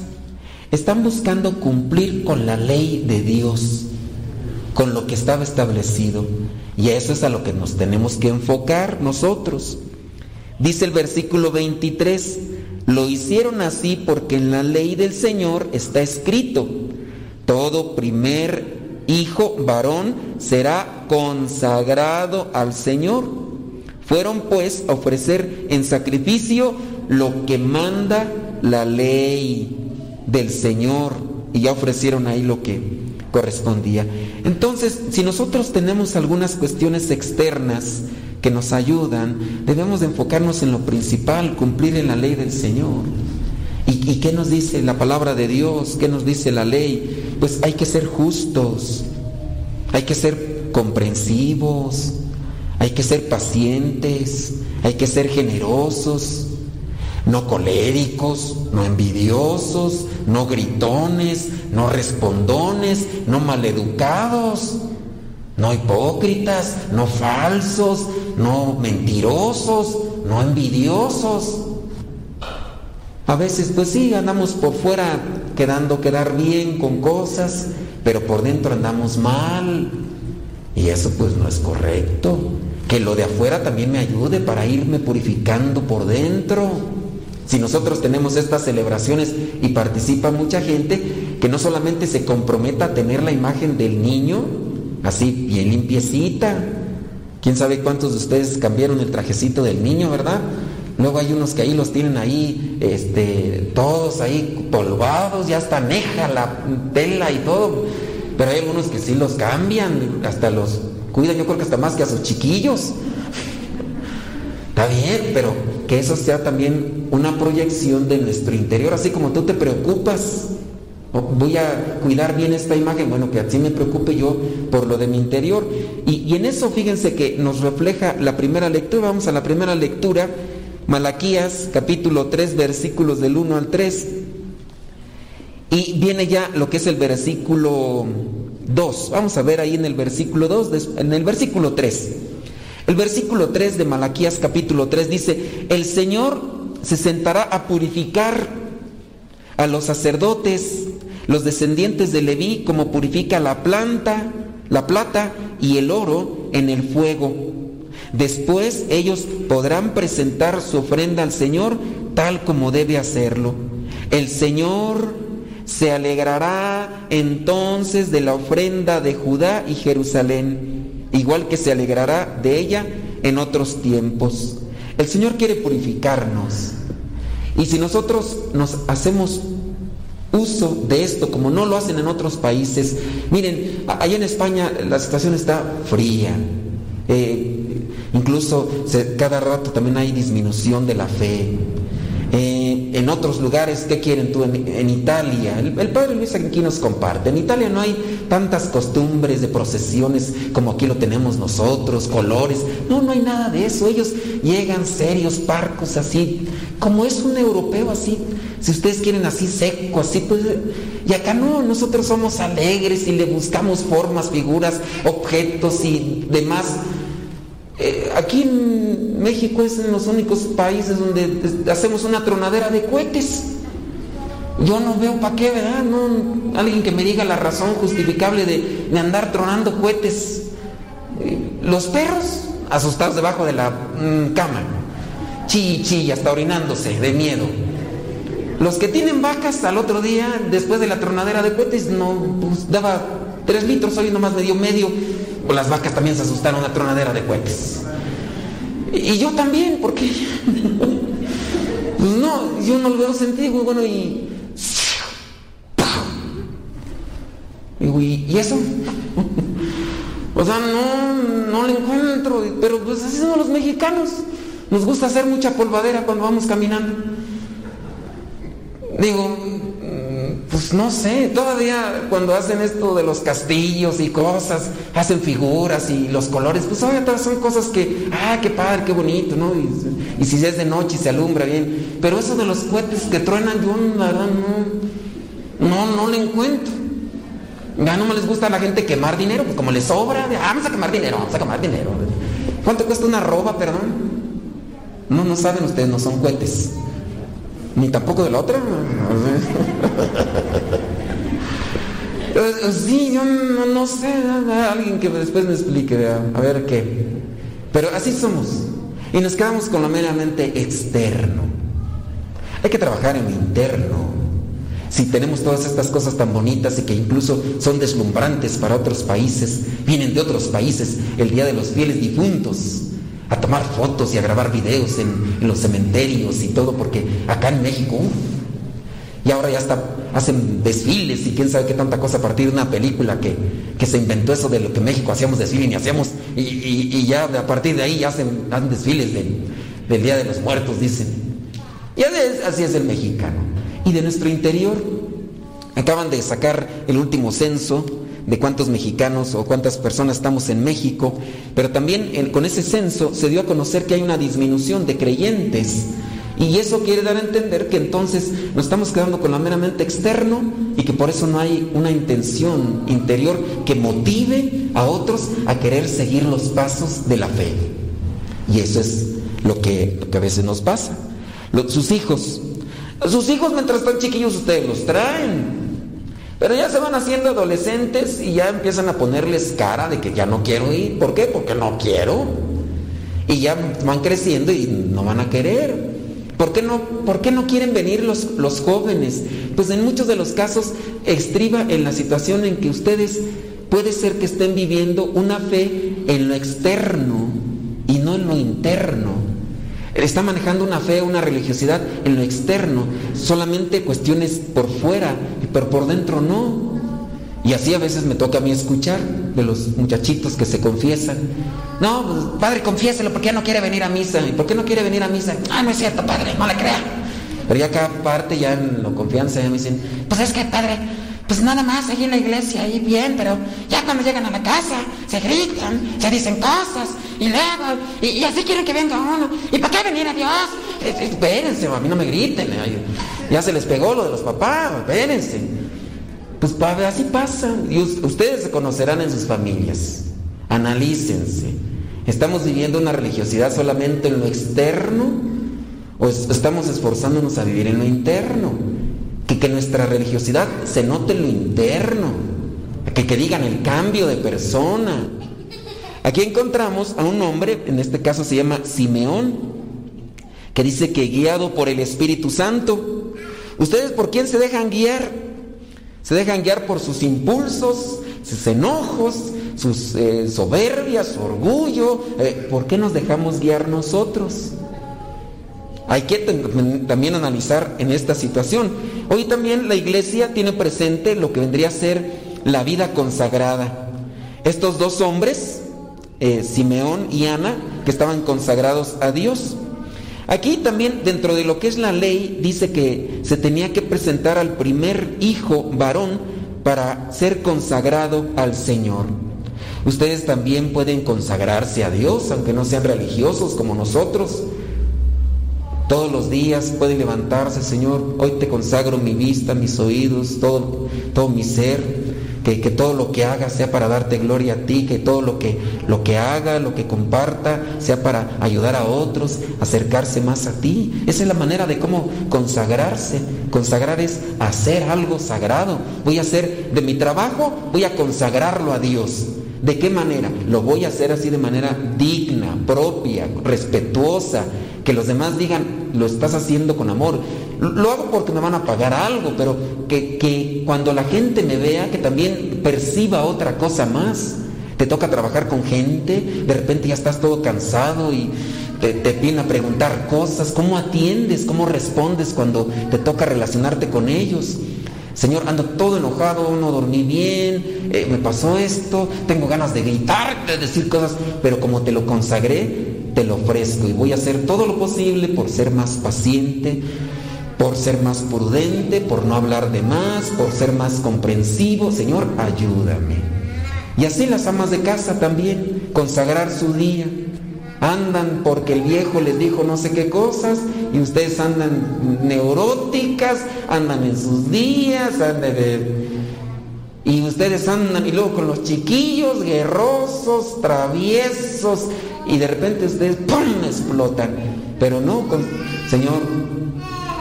Están buscando cumplir con la ley de Dios, con lo que estaba establecido. Y eso es a lo que nos tenemos que enfocar nosotros. Dice el versículo 23, lo hicieron así porque en la ley del Señor está escrito, todo primer hijo varón será consagrado al Señor. Fueron pues a ofrecer en sacrificio lo que manda la ley del Señor y ya ofrecieron ahí lo que correspondía. Entonces, si nosotros tenemos algunas cuestiones externas que nos ayudan, debemos de enfocarnos en lo principal, cumplir en la ley del Señor. ¿Y, qué nos dice la palabra de Dios? ¿Qué nos dice la ley? Pues hay que ser justos, hay que ser comprensivos, hay que ser pacientes, hay que ser generosos, no coléricos, no envidiosos, no gritones, no respondones, no maleducados, no hipócritas, no falsos, no mentirosos, no envidiosos. A veces pues sí, andamos por fuera quedando quedar bien con cosas, pero por dentro andamos mal. Y eso pues no es correcto. Que lo de afuera también me ayude para irme purificando por dentro. Si nosotros tenemos estas celebraciones y participa mucha gente, que no solamente se comprometa a tener la imagen del niño, así bien limpiecita. ¿Quién sabe cuántos de ustedes cambiaron el trajecito del niño, verdad? Luego hay unos que ahí los tienen ahí, este, todos ahí polvados, ya está neja la tela y todo. Pero hay algunos que sí los cambian, hasta los cuidan, yo creo que hasta más que a sus chiquillos. Está bien, pero que eso sea también una proyección de nuestro interior, así como tú te preocupas. Voy a cuidar bien esta imagen, bueno, que así me preocupe yo por lo de mi interior. Y, y en eso fíjense que nos refleja la primera lectura, vamos a la primera lectura Malaquías capítulo 3 versículos del 1 al 3. Y viene ya lo que es el versículo 2. Vamos a ver ahí en el versículo 2, en el versículo 3. El versículo 3 de Malaquías capítulo 3 dice, el Señor se sentará a purificar a los sacerdotes, los descendientes de Leví, como purifica la planta, la plata y el oro en el fuego Después ellos podrán presentar su ofrenda al Señor tal como debe hacerlo. El Señor se alegrará entonces de la ofrenda de Judá y Jerusalén, igual que se alegrará de ella en otros tiempos. El Señor quiere purificarnos. Y si nosotros nos hacemos uso de esto, como no lo hacen en otros países, miren, allá en España la situación está fría. Eh, Incluso cada rato también hay disminución de la fe. Eh, en otros lugares, ¿qué quieren tú? En, Italia, el, Padre Luis aquí nos comparte. En Italia no hay tantas costumbres de procesiones como aquí lo tenemos nosotros, colores. No, no hay nada de eso. Ellos llegan serios, parcos, así, como es un europeo así. Si ustedes quieren así seco, así, pues. Y acá no, nosotros somos alegres y le buscamos formas, figuras, objetos y demás eh, aquí en México es en los únicos países donde hacemos una tronadera de cohetes. Yo no veo para qué, ¿verdad? No, alguien que me diga la razón justificable de, andar tronando cohetes. Eh, los perros asustados debajo de la mm, cama, chi chi, hasta orinándose de miedo. Los que tienen vacas al otro día, después de la tronadera de cohetes, no, pues daba tres litros, hoy nomás me dio medio las vacas también se asustaron a tronadera de cohetes. Y, yo también, porque [LAUGHS] no, yo no lo veo sentido, bueno, [LAUGHS] y y, eso. [LAUGHS] o sea, no, no le encuentro, pero pues así son los mexicanos. Nos gusta hacer mucha polvadera cuando vamos caminando. Digo, pues no sé, todavía cuando hacen esto de los castillos y cosas, hacen figuras y los colores, pues todavía son cosas que, ah, qué padre, qué bonito, ¿no? Y, si es de noche y se alumbra bien. Pero eso de los cohetes que truenan, yo la verdad no, no, no le encuentro. Ya no me les gusta a la gente quemar dinero, pues como les sobra, ah, vamos a quemar dinero, vamos a quemar dinero. ¿Cuánto cuesta una roba, perdón? No, no saben ustedes, no son cohetes ni tampoco de la otra. [LAUGHS] Sí, yo no, sé, alguien que después me explique, a ver qué. Pero así somos. Y nos quedamos con lo meramente externo. Hay que trabajar en lo interno. Si tenemos todas estas cosas tan bonitas y que incluso son deslumbrantes para otros países, vienen de otros países, el Día de los Fieles Difuntos, a tomar fotos y a grabar videos en, los cementerios y todo, porque acá en México, uff, y ahora ya hasta hacen desfiles y quién sabe qué tanta cosa a partir de una película que, se inventó eso de lo que México hacíamos desfile y hacíamos, y, ya a partir de ahí hacen, hacen desfiles del Día de los Muertos, dicen. Y así es el mexicano. Y de nuestro interior, acaban de sacar el último censo de cuántos mexicanos o cuántas personas estamos en México, pero también con ese censo se dio a conocer que hay una disminución de creyentes. Y eso quiere dar a entender que entonces nos estamos quedando con la meramente externo y que por eso no hay una intención interior que motive a otros a querer seguir los pasos de la fe. Y eso es lo que, a veces nos pasa. sus hijos, sus hijos mientras están chiquillos ustedes los traen. Pero ya se van haciendo adolescentes y ya empiezan a ponerles cara de que ya no quiero ir. ¿Por qué? Porque no quiero. Y ya van creciendo y no van a querer. ¿Por qué no, por qué no quieren venir los, los jóvenes? Pues en muchos de los casos estriba en la situación en que ustedes puede ser que estén viviendo una fe en lo externo y no en lo interno. Está manejando una fe, una religiosidad en lo externo, solamente cuestiones por fuera, pero por dentro no. Y así a veces me toca a mí escuchar de los muchachitos que se confiesan. No, pues, padre, confiéselo, porque ya no quiere venir a misa? ¿Y por qué no quiere venir a misa? Ah, no es cierto, padre, no le crea. Pero ya cada parte, ya en la confianza, ya me dicen, pues es que, padre, pues nada más ahí en la iglesia, ahí bien, pero ya cuando llegan a la casa, se gritan, se dicen cosas, y luego, y, así quieren que venga uno. ¿Y para qué venir a Dios? Eh, eh, espérense, a mí no me griten. Ya se les pegó lo de los papás, espérense. Pues así pasa. Y ustedes se conocerán en sus familias. Analícense. ¿Estamos viviendo una religiosidad solamente en lo externo? ¿O estamos esforzándonos a vivir en lo interno? Que, nuestra religiosidad se note en lo interno. Que, que digan el cambio de persona. Aquí encontramos a un hombre, en este caso se llama Simeón, que dice que guiado por el Espíritu Santo. ¿Ustedes por quién se dejan guiar? Se dejan guiar por sus impulsos, sus enojos, sus eh, soberbias, su orgullo. Eh, ¿Por qué nos dejamos guiar nosotros? Hay que también analizar en esta situación. Hoy también la iglesia tiene presente lo que vendría a ser la vida consagrada. Estos dos hombres, eh, Simeón y Ana, que estaban consagrados a Dios. Aquí también dentro de lo que es la ley dice que se tenía que presentar al primer hijo varón para ser consagrado al Señor. Ustedes también pueden consagrarse a Dios, aunque no sean religiosos como nosotros. Todos los días pueden levantarse, Señor, hoy te consagro mi vista, mis oídos, todo, todo mi ser que, todo lo que haga sea para darte gloria a ti, que todo lo que, lo que haga, lo que comparta, sea para ayudar a otros, acercarse más a ti. Esa es la manera de cómo consagrarse. Consagrar es hacer algo sagrado. Voy a hacer de mi trabajo, voy a consagrarlo a Dios. ¿De qué manera? Lo voy a hacer así de manera digna, propia, respetuosa, que los demás digan, lo estás haciendo con amor. Lo hago porque me van a pagar algo, pero que, cuando la gente me vea, que también perciba otra cosa más. Te toca trabajar con gente, de repente ya estás todo cansado y te, te vienen a preguntar cosas, cómo atiendes, cómo respondes cuando te toca relacionarte con ellos. Señor, ando todo enojado, no dormí bien, eh, me pasó esto, tengo ganas de gritar, de decir cosas, pero como te lo consagré, te lo ofrezco y voy a hacer todo lo posible por ser más paciente, por ser más prudente, por no hablar de más, por ser más comprensivo. Señor, ayúdame. Y así las amas de casa también, consagrar su día. Andan porque el viejo les dijo no sé qué cosas y ustedes andan neuróticas, andan en sus días, andan de... Y ustedes andan y luego con los chiquillos guerrosos, traviesos, y de repente ustedes ¡pum! explotan. Pero no, Señor,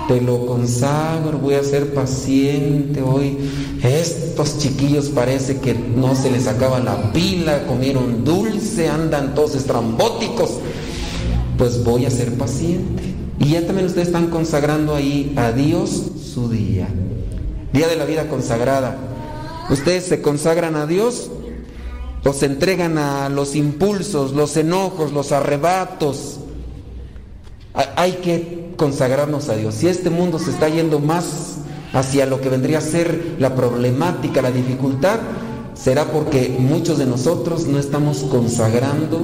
te lo consagro, voy a ser paciente hoy. Estos chiquillos parece que no se les acaba la pila, comieron dulce, andan todos estrambóticos. Pues voy a ser paciente. Y ya también ustedes están consagrando ahí a Dios su día. Día de la vida consagrada. Ustedes se consagran a Dios se entregan a los impulsos, los enojos, los arrebatos. Hay que consagrarnos a Dios. Si este mundo se está yendo más hacia lo que vendría a ser la problemática, la dificultad, será porque muchos de nosotros no estamos consagrando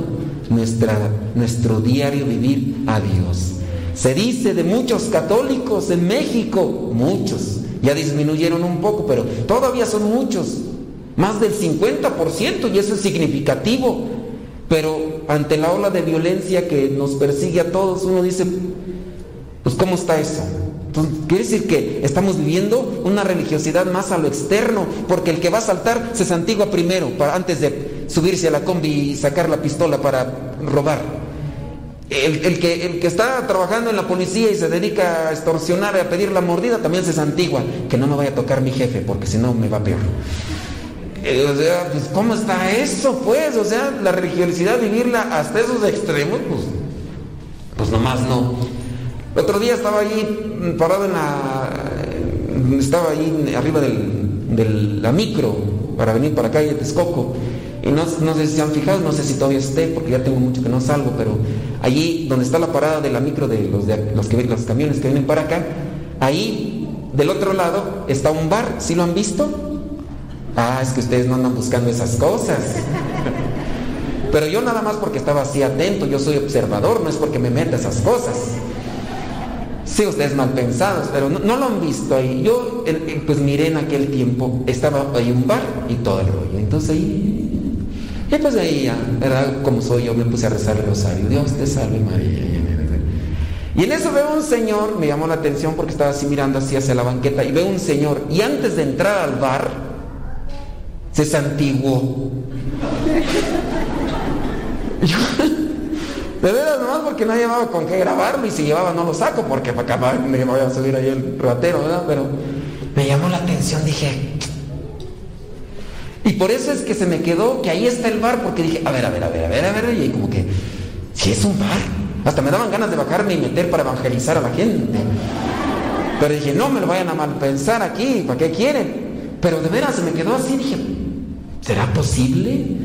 nuestra, nuestro diario vivir a Dios. Se dice de muchos católicos en México, muchos, ya disminuyeron un poco, pero todavía son muchos, más del 50%, y eso es significativo. Pero ante la ola de violencia que nos persigue a todos, uno dice, Pues ¿cómo está eso? Quiere decir que estamos viviendo una religiosidad más a lo externo, porque el que va a saltar se santigua primero, antes de subirse a la combi y sacar la pistola para robar. El, que, el que está trabajando en la policía y se dedica a extorsionar y a pedir la mordida también se santigua, que no me vaya a tocar mi jefe, porque si no me va peor. Eh, o sea, pues ¿cómo está eso? Pues, o sea, la religiosidad, vivirla hasta esos extremos, pues, pues nomás no. El otro día estaba ahí mm, parado en la. Estaba ahí arriba de la micro para venir para acá y de Texcoco. Y no, sé si se han fijado, no sé si todavía esté, porque ya tengo mucho que no salgo, pero allí donde está la parada de la micro de los, de, los, que, los camiones que vienen para acá, ahí del otro lado está un bar, ¿sí lo han visto? Ah, es que ustedes no andan buscando esas cosas. Pero yo nada más porque estaba así atento, yo soy observador, no es porque me meta esas cosas. Sí, ustedes mal pensados, pero no, lo han visto ahí. Yo, pues miré en aquel tiempo, estaba ahí un bar y todo el rollo. Entonces ahí, y pues ahí ¿verdad? Como soy yo, me puse a rezar el rosario. Dios te salve María. Y en eso veo un señor, me llamó la atención porque estaba así mirando así hacia la banqueta, y veo un señor, y antes de entrar al bar, se santiguó. De veras, nomás porque no llevaba con qué grabarlo y si llevaba no lo saco porque para acá me voy a subir ahí el ratero, ¿verdad? Pero me llamó la atención, dije. Y por eso es que se me quedó que ahí está el bar, porque dije, a ver, a ver, a ver, a ver, a ver, y como que, si es un bar, hasta me daban ganas de bajarme y meter para evangelizar a la gente. Pero dije, no me lo vayan a mal pensar aquí, ¿para qué quieren? Pero de veras se me quedó así, dije, ¿será posible?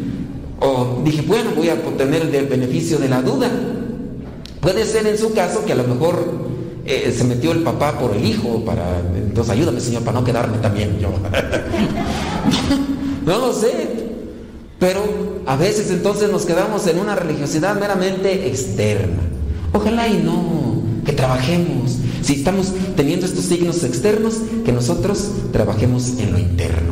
O dije, bueno, voy a obtener el beneficio de la duda. Puede ser en su caso que a lo mejor eh, se metió el papá por el hijo, para, entonces ayúdame Señor para no quedarme también yo. [LAUGHS] no lo sé. Pero a veces entonces nos quedamos en una religiosidad meramente externa. Ojalá y no, que trabajemos. Si estamos teniendo estos signos externos, que nosotros trabajemos en lo interno.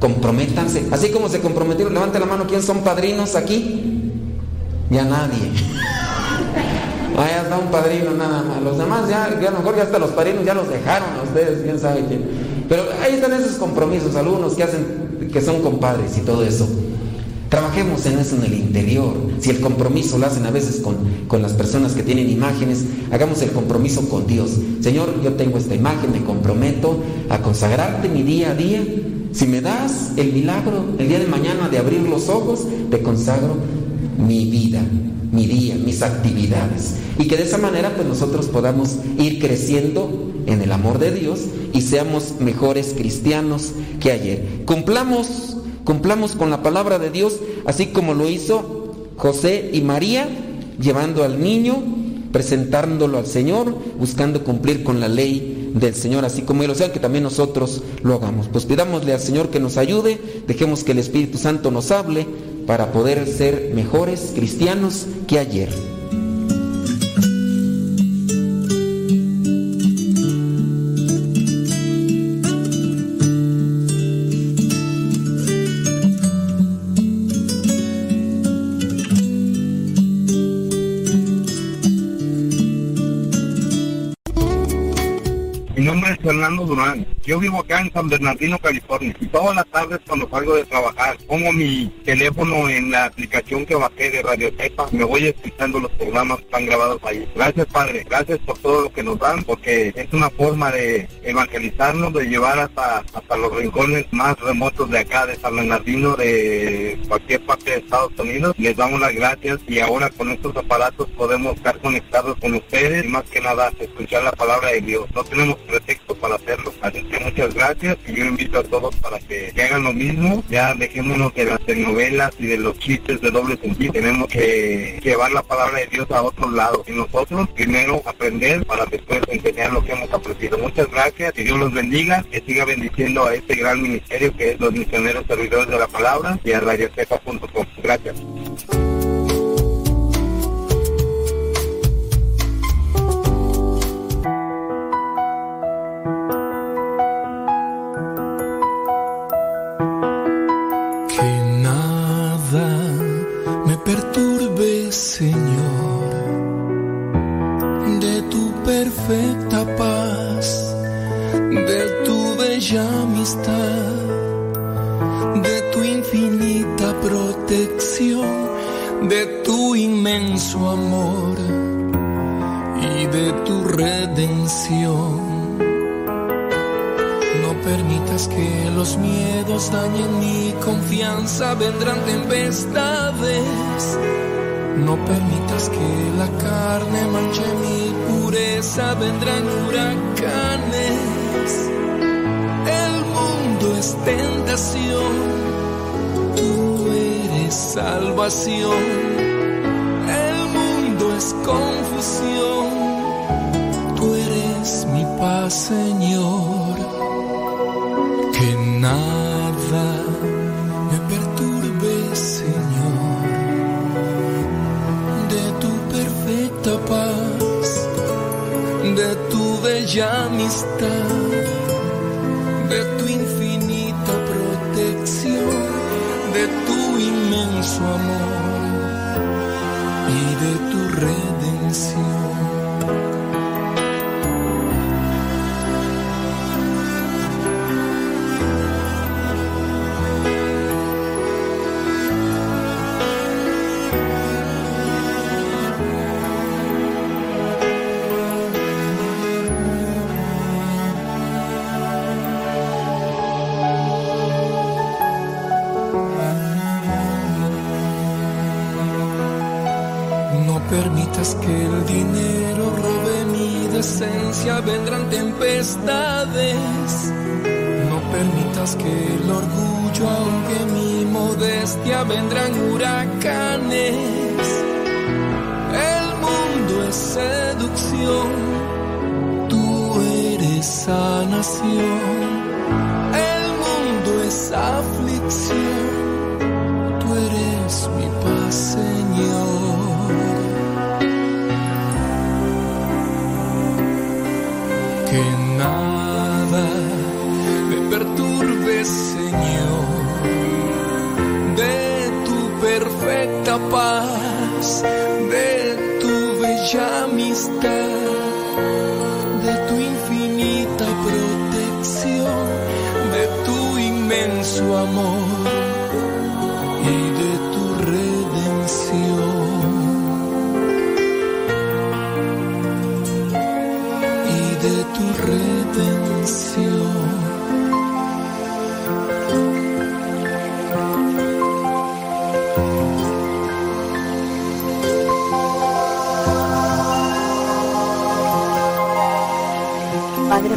Comprométanse. Así como se comprometieron, levante la mano, ¿quién son padrinos aquí? Ya nadie. [LAUGHS] Ahí está un padrino nada más. Los demás ya, a lo mejor ya hasta los padrinos ya los dejaron a ustedes, quién sabe quién. Pero ahí están esos compromisos, algunos que hacen, que son compadres y todo eso. Trabajemos en eso en el interior. Si el compromiso lo hacen a veces con, con, las personas que tienen imágenes, hagamos el compromiso con Dios. Señor, yo tengo esta imagen, me comprometo a consagrarte mi día a día si me das el milagro el día de mañana de abrir los ojos, te consagro mi vida, mi día, mis actividades. Y que de esa manera pues nosotros podamos ir creciendo en el amor de Dios y seamos mejores cristianos que ayer. Cumplamos, cumplamos con la palabra de Dios, así como lo hizo José y María, llevando al niño, presentándolo al Señor, buscando cumplir con la ley del Señor, así como Él, o sea, que también nosotros lo hagamos. Pues pidámosle al Señor que nos ayude, dejemos que el Espíritu Santo nos hable para poder ser mejores cristianos que ayer. Yo vivo acá en San Bernardino, California. Y todas las tardes cuando salgo de trabajar, pongo mi teléfono en la aplicación que bajé de Radio Tepa. Me voy escuchando los programas que están grabados ahí. Gracias, Padre. Gracias por todo lo que nos dan, porque es una forma de evangelizarnos, de llevar hasta, hasta los rincones más remotos de acá, de San Bernardino, de cualquier parte de Estados Unidos. Les damos las gracias y ahora con estos aparatos podemos estar conectados con ustedes y más que nada escuchar la palabra de Dios. No tenemos pretexto para hacerlo. Muchas gracias y yo invito a todos para que, hagan lo mismo. Ya dejémonos de las telenovelas y de los chistes de doble sentido. Tenemos que llevar la palabra de Dios a otro lado. Y nosotros primero aprender para después enseñar lo que hemos aprendido. Muchas gracias. Que Dios los bendiga. Que siga bendiciendo a este gran ministerio que es los misioneros servidores de la palabra y a radiocepa.com. Gracias. Señor, de tu perfecta paz, de tu bella amistad, de tu infinita protección, de tu inmenso amor y de tu redención. No permitas que los miedos dañen mi confianza, vendrán tempestades no permitas que la carne manche mi pureza, vendrán huracanes. El mundo es tentación, tú eres salvación. El mundo es confusión, tú eres mi paz, Señor. Que nada bella amistad, que el orgullo ahogue mi modestia, vendrán huracanes. El mundo es seducción, tú eres sanación. El mundo es aflicción, de tu infinita protección, de tu inmenso amor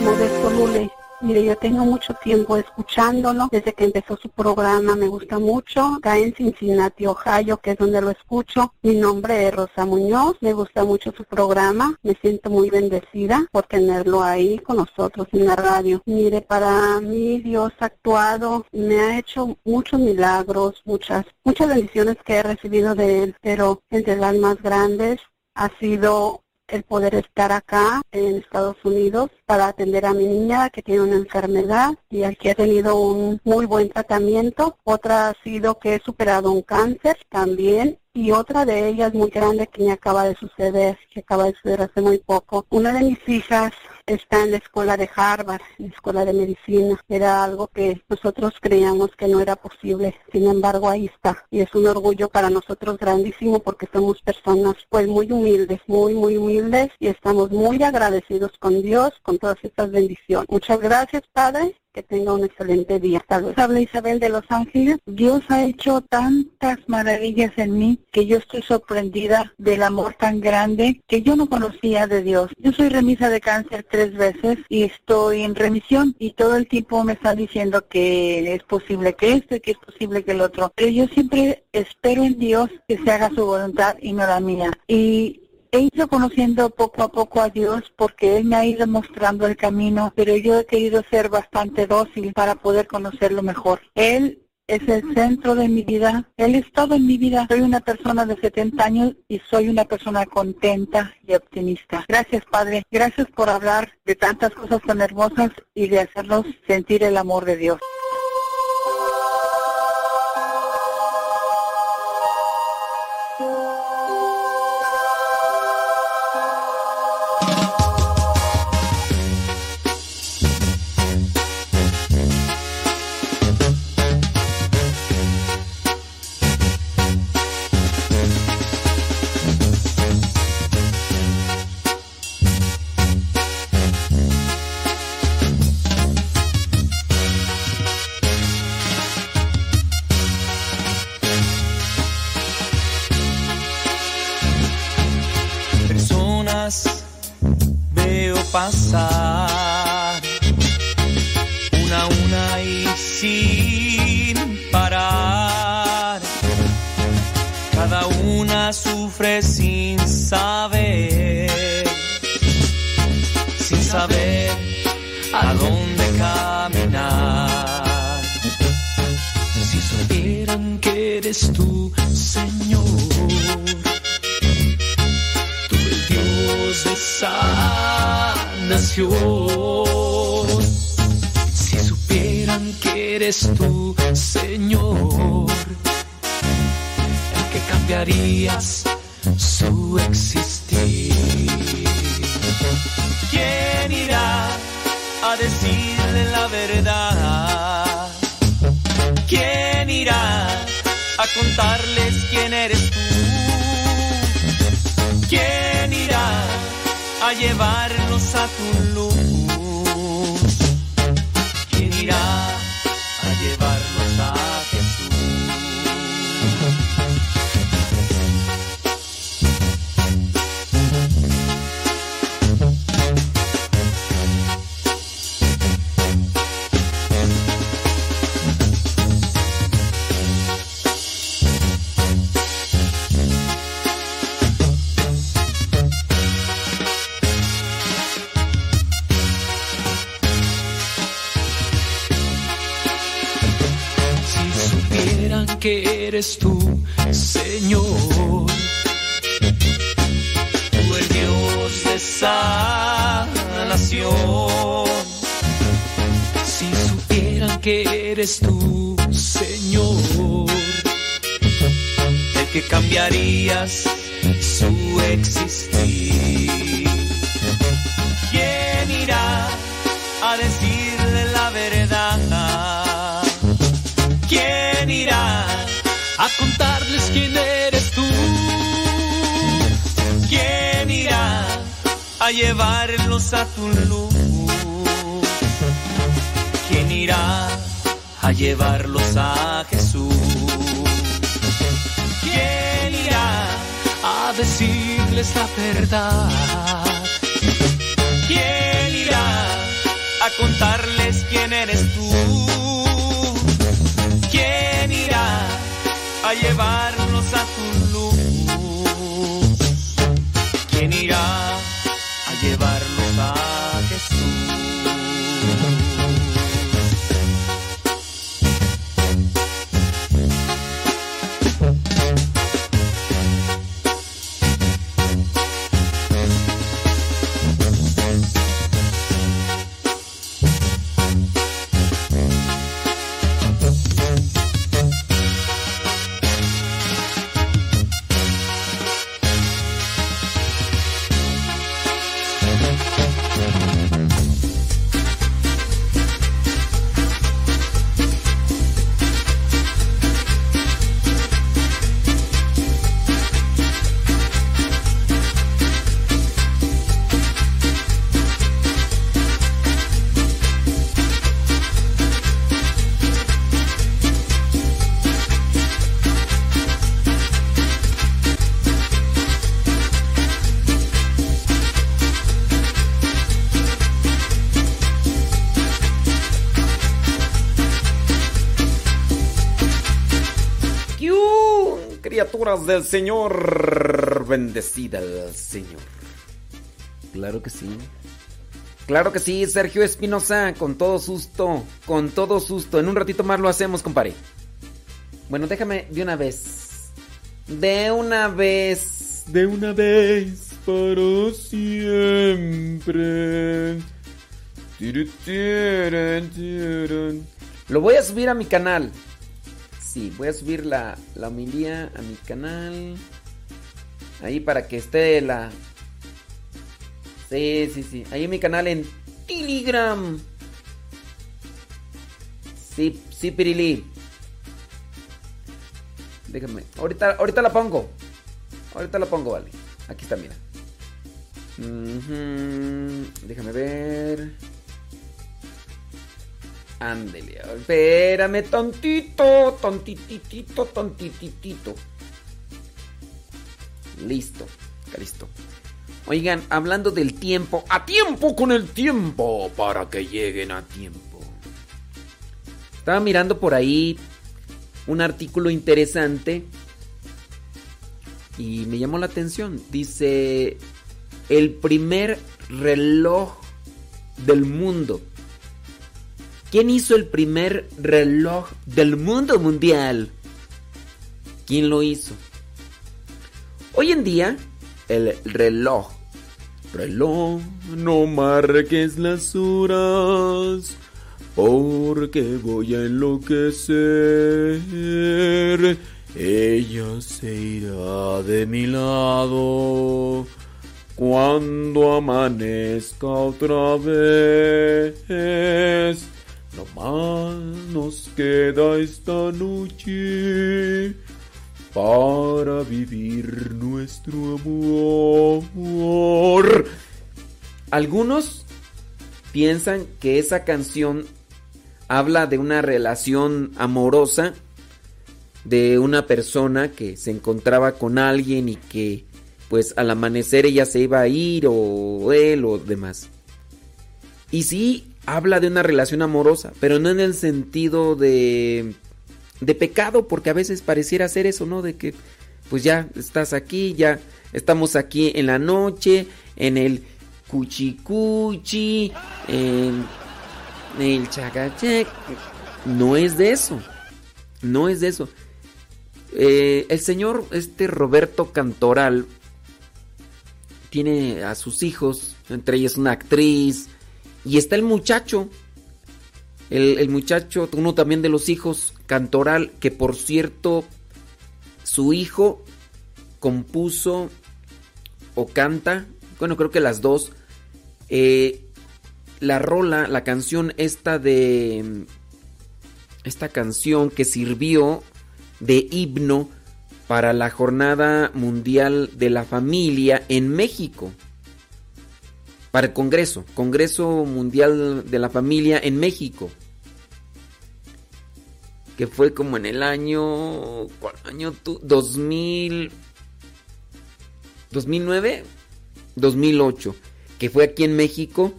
Modesto Lule. Mire, yo tengo mucho tiempo escuchándolo. Desde que empezó su programa me gusta mucho. Acá en Cincinnati, Ohio, que es donde lo escucho. Mi nombre es Rosa Muñoz. Me gusta mucho su programa. Me siento muy bendecida por tenerlo ahí con nosotros en la radio. Mire, para mí Dios ha actuado. Me ha hecho muchos milagros, muchas, muchas bendiciones que he recibido de Él. Pero entre las más grandes ha sido el poder estar acá en Estados Unidos para atender a mi niña que tiene una enfermedad y que ha tenido un muy buen tratamiento. Otra ha sido que he superado un cáncer también y otra de ellas muy grande que me acaba de suceder, que acaba de suceder hace muy poco. Una de mis hijas está en la escuela de Harvard, en la escuela de medicina. Era algo que nosotros creíamos que no era posible. Sin embargo, ahí está. Y es un orgullo para nosotros grandísimo porque somos personas pues muy humildes, muy, muy humildes y estamos muy agradecidos con Dios, con todas estas bendiciones. Muchas gracias, Padre. Que tenga un excelente día. Luego. Habla Isabel de Los Ángeles. Dios ha hecho tantas maravillas en mí que yo estoy sorprendida del amor tan grande que yo no conocía de Dios. Yo soy remisa de cáncer tres veces y estoy en remisión y todo el tiempo me están diciendo que es posible que esto y que es posible que el otro. Pero yo siempre espero en Dios que se haga su voluntad y no la mía. Y he ido conociendo poco a poco a Dios porque Él me ha ido mostrando el camino, pero yo he querido ser bastante dócil para poder conocerlo mejor. Él es el centro de mi vida, Él es todo en mi vida. Soy una persona de 70 años y soy una persona contenta y optimista. Gracias Padre, gracias por hablar de tantas cosas tan hermosas y de hacernos sentir el amor de Dios. Pasar, Si supieran que eres tú, Señor, el que cambiarías su existir. ¿Quién irá a decirle la verdad? ¿Quién irá a contarles quién eres tú? ¿Quién a llevarnos a tu luz? A tu luz? ¿Quién irá a llevarlos a Jesús? ¿Quién irá a decirles la verdad? ¿Quién irá a contarles quién eres del Señor, bendecida al Señor. Claro que sí. Claro que sí, Sergio Espinosa, con todo susto, con todo susto. En un ratito más lo hacemos, compadre. Bueno, déjame de una vez. De una vez. De una vez. Para siempre. Lo voy a subir a mi canal. Sí, voy a subir la, la a mi canal. Ahí para que esté la. Sí, sí, sí. Ahí en mi canal en Telegram. Sí, sí, Pirili. Déjame. Ahorita, ahorita la pongo. Ahorita la pongo, vale. Aquí está, mira. Déjame ver. Ándele, espérame tontito, tontititito, tontititito. Listo, listo. Oigan, hablando del tiempo, a tiempo con el tiempo, para que lleguen a tiempo. Estaba mirando por ahí un artículo interesante y me llamó la atención. Dice, el primer reloj del mundo. ¿Quién hizo el primer reloj del mundo mundial? ¿Quién lo hizo? Hoy en día, el reloj. Reloj, no marques las horas, porque voy a enloquecer. Ella se irá de mi lado cuando amanezca otra vez. No más nos queda esta noche para vivir nuestro amor. Algunos piensan que esa canción habla de una relación amorosa de una persona que se encontraba con alguien y que pues al amanecer ella se iba a ir o él o demás. Y sí habla de una relación amorosa, pero no en el sentido de de pecado, porque a veces pareciera ser eso, ¿no? De que pues ya estás aquí, ya estamos aquí en la noche, en el cuchicuchi, en el chacachec. No es de eso. No es de eso. Eh, el señor, este Roberto Cantoral, tiene a sus hijos, entre ellos una actriz, y está el muchacho, el, muchacho, uno también de los hijos, Cantoral, que por cierto, su hijo compuso o canta, bueno, creo que las dos, eh, la rola, la canción esta de... Esta canción que sirvió de himno para la Jornada Mundial de la Familia en México. Para el Congreso, Congreso Mundial de la Familia en México. Que fue como en el año... ¿Cuál año tú? 2000... 2009, 2008, que fue aquí en México.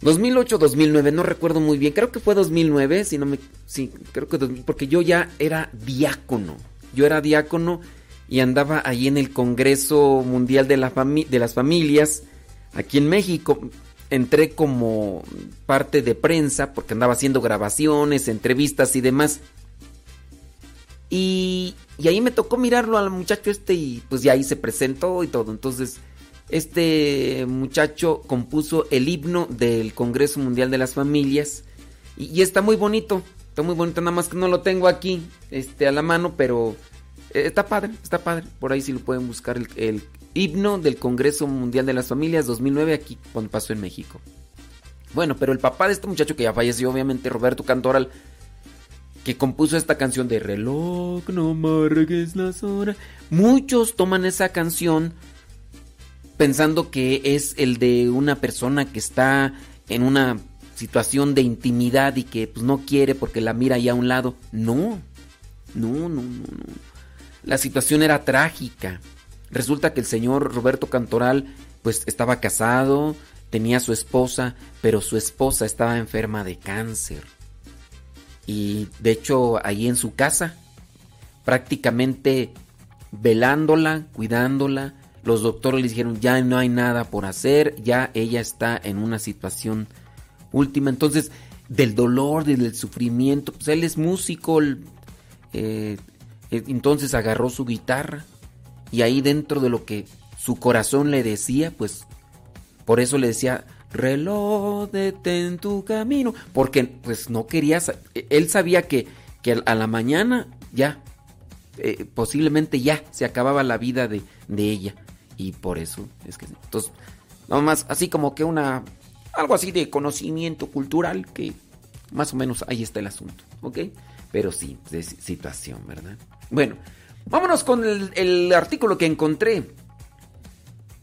2008, 2009, no recuerdo muy bien. Creo que fue 2009, si no me sí, creo que porque yo ya era diácono. Yo era diácono y andaba ahí en el Congreso Mundial de, la de las Familias, aquí en México. Entré como parte de prensa porque andaba haciendo grabaciones, entrevistas y demás. Y, y ahí me tocó mirarlo al muchacho este y pues ya ahí se presentó y todo. Entonces, este muchacho compuso el himno del Congreso Mundial de las Familias y, y está muy bonito. Está muy bonito, nada más que no lo tengo aquí este, a la mano, pero eh, está padre, está padre. Por ahí sí lo pueden buscar el, himno del Congreso Mundial de las Familias 2009 aquí cuando pasó en México. Bueno, pero el papá de este muchacho que ya falleció, obviamente, Roberto Cantoral, que compuso esta canción de Reloj, no marques las horas. Muchos toman esa canción pensando que es el de una persona que está en una situación de intimidad y que pues, no quiere porque la mira ahí a un lado. No, no, no, no, no. La situación era trágica. Resulta que el señor Roberto Cantoral pues estaba casado, tenía su esposa, pero su esposa estaba enferma de cáncer. Y de hecho ahí en su casa, prácticamente velándola, cuidándola, los doctores le dijeron ya no hay nada por hacer, ya ella está en una situación última. Entonces, del dolor, del sufrimiento, pues él es músico, eh, eh, entonces agarró su guitarra y ahí dentro de lo que su corazón le decía, pues por eso le decía, reloj, detén tu camino, porque pues no quería, él sabía que, que a la mañana ya, eh, posiblemente ya se acababa la vida de, de ella y por eso es que, entonces, nada más, así como que una algo así de conocimiento cultural que más o menos ahí está el asunto, ¿ok? Pero sí, de situación, ¿verdad? Bueno, vámonos con el, artículo que encontré.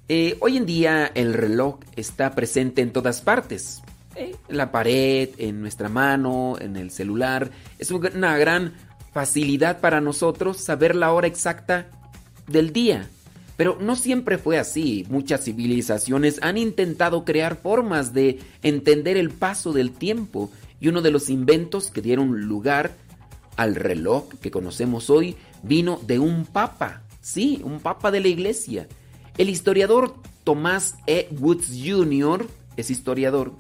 Eh, hoy en día el reloj está presente en todas partes. ¿eh? En la pared, en nuestra mano, en el celular. Es una gran facilidad para nosotros saber la hora exacta del día. Pero no siempre fue así. Muchas civilizaciones han intentado crear formas de entender el paso del tiempo y uno de los inventos que dieron lugar al reloj que conocemos hoy vino de un papa. Sí, un papa de la iglesia. El historiador Tomás E. Woods Jr. es historiador.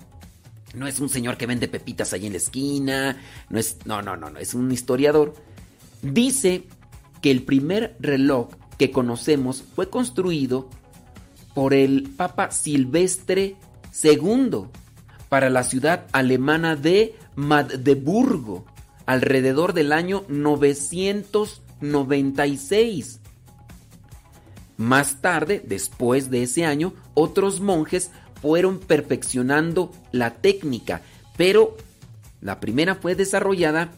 No es un señor que vende pepitas ahí en la esquina. No es. No, no, no, no. Es un historiador. Dice que el primer reloj que conocemos fue construido por el Papa Silvestre II para la ciudad alemana de Magdeburgo alrededor del año 996. Más tarde, después de ese año, otros monjes fueron perfeccionando la técnica, pero la primera fue desarrollada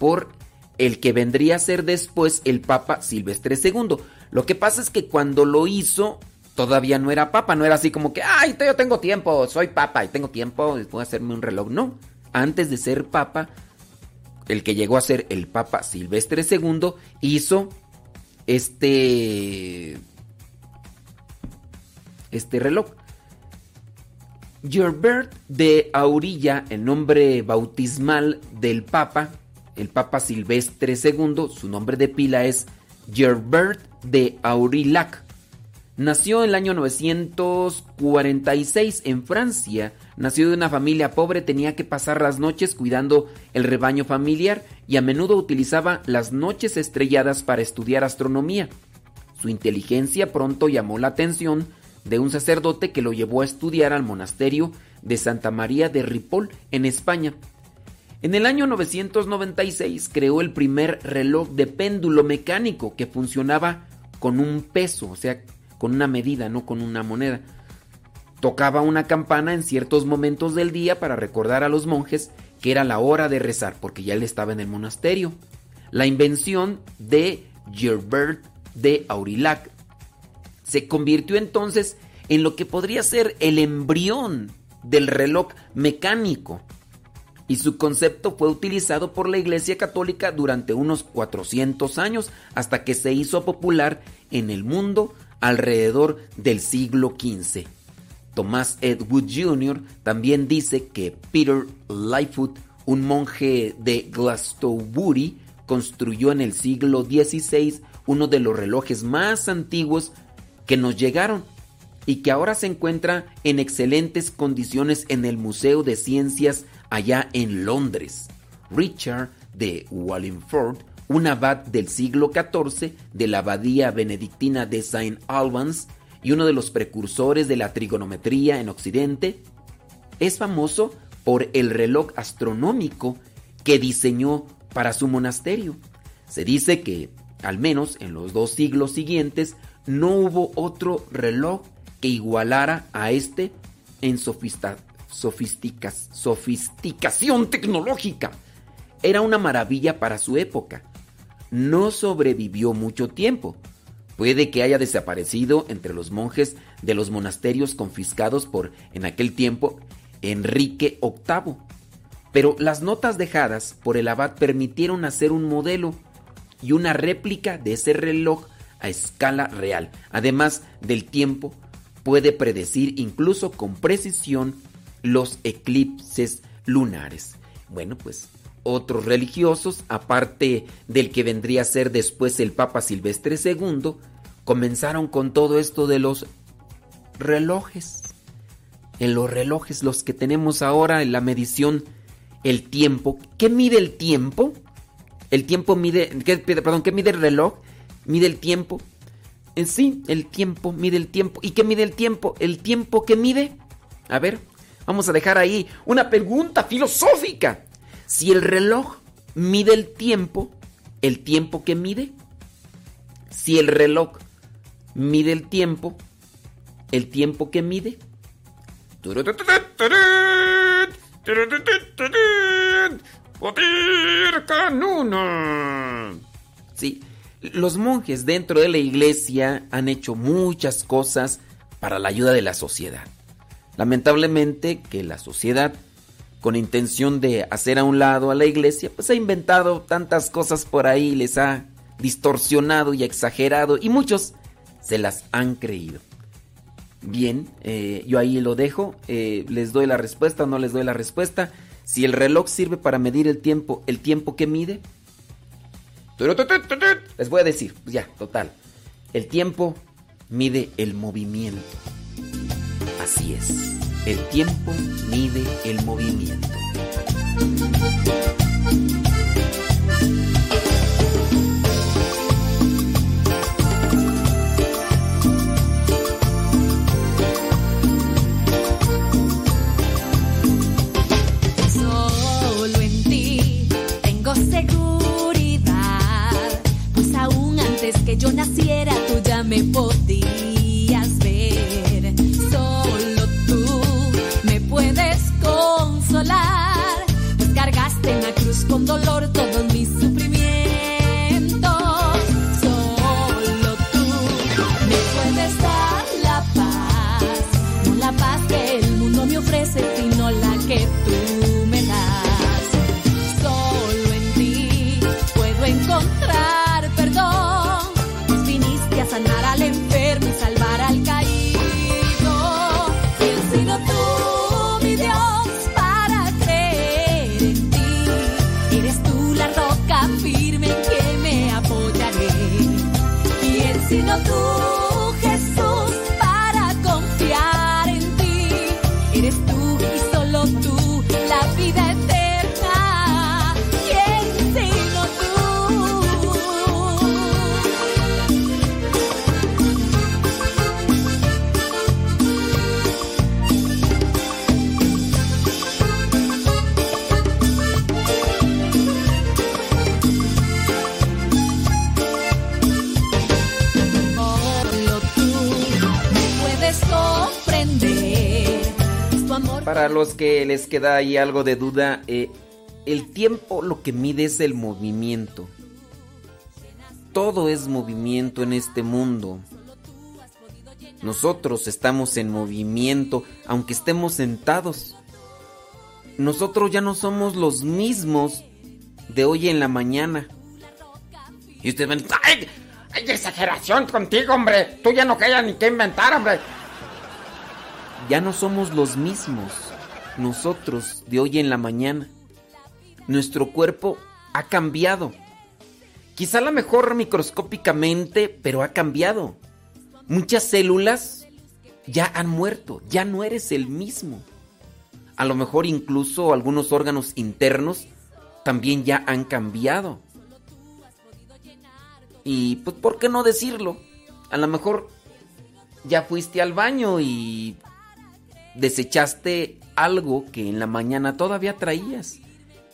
por el que vendría a ser después el Papa Silvestre II. Lo que pasa es que cuando lo hizo, todavía no era papa, no era así como que, ay, yo tengo tiempo, soy papa y tengo tiempo, voy a hacerme un reloj. No, antes de ser papa, el que llegó a ser el papa Silvestre II hizo este este reloj. Gerbert de Aurilla, el nombre bautismal del papa, el papa Silvestre II, su nombre de pila es Gerbert de Aurillac. Nació en el año 946 en Francia. Nació de una familia pobre, tenía que pasar las noches cuidando el rebaño familiar y a menudo utilizaba las noches estrelladas para estudiar astronomía. Su inteligencia pronto llamó la atención de un sacerdote que lo llevó a estudiar al monasterio de Santa María de Ripoll en España. En el año 996 creó el primer reloj de péndulo mecánico que funcionaba con un peso, o sea, con una medida, no con una moneda. Tocaba una campana en ciertos momentos del día para recordar a los monjes que era la hora de rezar, porque ya él estaba en el monasterio. La invención de Gerbert de Aurillac se convirtió entonces en lo que podría ser el embrión del reloj mecánico. Y su concepto fue utilizado por la Iglesia Católica durante unos 400 años hasta que se hizo popular en el mundo alrededor del siglo XV. Tomás Edwood Jr. también dice que Peter Lightfoot, un monje de Glastonbury, construyó en el siglo XVI uno de los relojes más antiguos que nos llegaron y que ahora se encuentra en excelentes condiciones en el Museo de Ciencias allá en Londres. Richard de Wallingford, un abad del siglo XIV de la abadía benedictina de Saint Albans y uno de los precursores de la trigonometría en Occidente, es famoso por el reloj astronómico que diseñó para su monasterio. Se dice que, al menos en los dos siglos siguientes, no hubo otro reloj que igualara a este en sofisticación tecnológica. Era una maravilla para su época. No sobrevivió mucho tiempo. Puede que haya desaparecido entre los monjes de los monasterios confiscados por, en aquel tiempo, Enrique VIII. Pero las notas dejadas por el abad permitieron hacer un modelo y una réplica de ese reloj a escala real. Además del tiempo, puede predecir incluso con precisión los eclipses lunares. Bueno, pues otros religiosos, aparte del que vendría a ser después el Papa Silvestre II, comenzaron con todo esto de los relojes. En los relojes, los que tenemos ahora en la medición, el tiempo. ¿Qué mide el tiempo? El tiempo mide, perdón, ¿qué mide el reloj? Mide el tiempo. En sí, el tiempo mide el tiempo. ¿Y qué mide el tiempo? El tiempo que mide. A ver, vamos a dejar ahí una pregunta filosófica. Si el reloj mide el tiempo, ¿el tiempo que mide? Si el reloj mide el tiempo, ¿el tiempo que mide? Sí, los monjes dentro de la iglesia han hecho muchas cosas para la ayuda de la sociedad. Lamentablemente que la sociedad con intención de hacer a un lado a la iglesia, pues ha inventado tantas cosas por ahí, les ha distorsionado y exagerado y muchos se las han creído. Bien, eh, yo ahí lo dejo. Eh, les doy la respuesta o no les doy la respuesta. Si el reloj sirve para medir el tiempo, ¿el tiempo que mide? Les voy a decir, pues ya, total. El tiempo mide el movimiento. Así es. El tiempo mide el movimiento. Solo en ti tengo seguridad, pues aún antes que yo naciera tú ya me en la cruz con dolor todos mis sufrimientos. Solo tú me puedes dar la paz, no la paz que el mundo me ofrece, sino la que tú que les queda ahí algo de duda, eh, el tiempo lo que mide es el movimiento. Todo es movimiento en este mundo. Nosotros estamos en movimiento, aunque estemos sentados. Nosotros ya no somos los mismos de hoy en la mañana. Y ustedes van, ¡Ay! ¡Ay, exageración contigo, hombre! Tú ya no querías ni qué inventar, hombre. ya no somos los mismos nosotros de hoy en la mañana. Nuestro cuerpo ha cambiado. Quizá a lo mejor microscópicamente, pero ha cambiado. Muchas células ya han muerto, ya no eres el mismo. A lo mejor incluso algunos órganos internos también ya han cambiado. Y pues, ¿por qué no decirlo? A lo mejor ya fuiste al baño y desechaste algo que en la mañana todavía traías.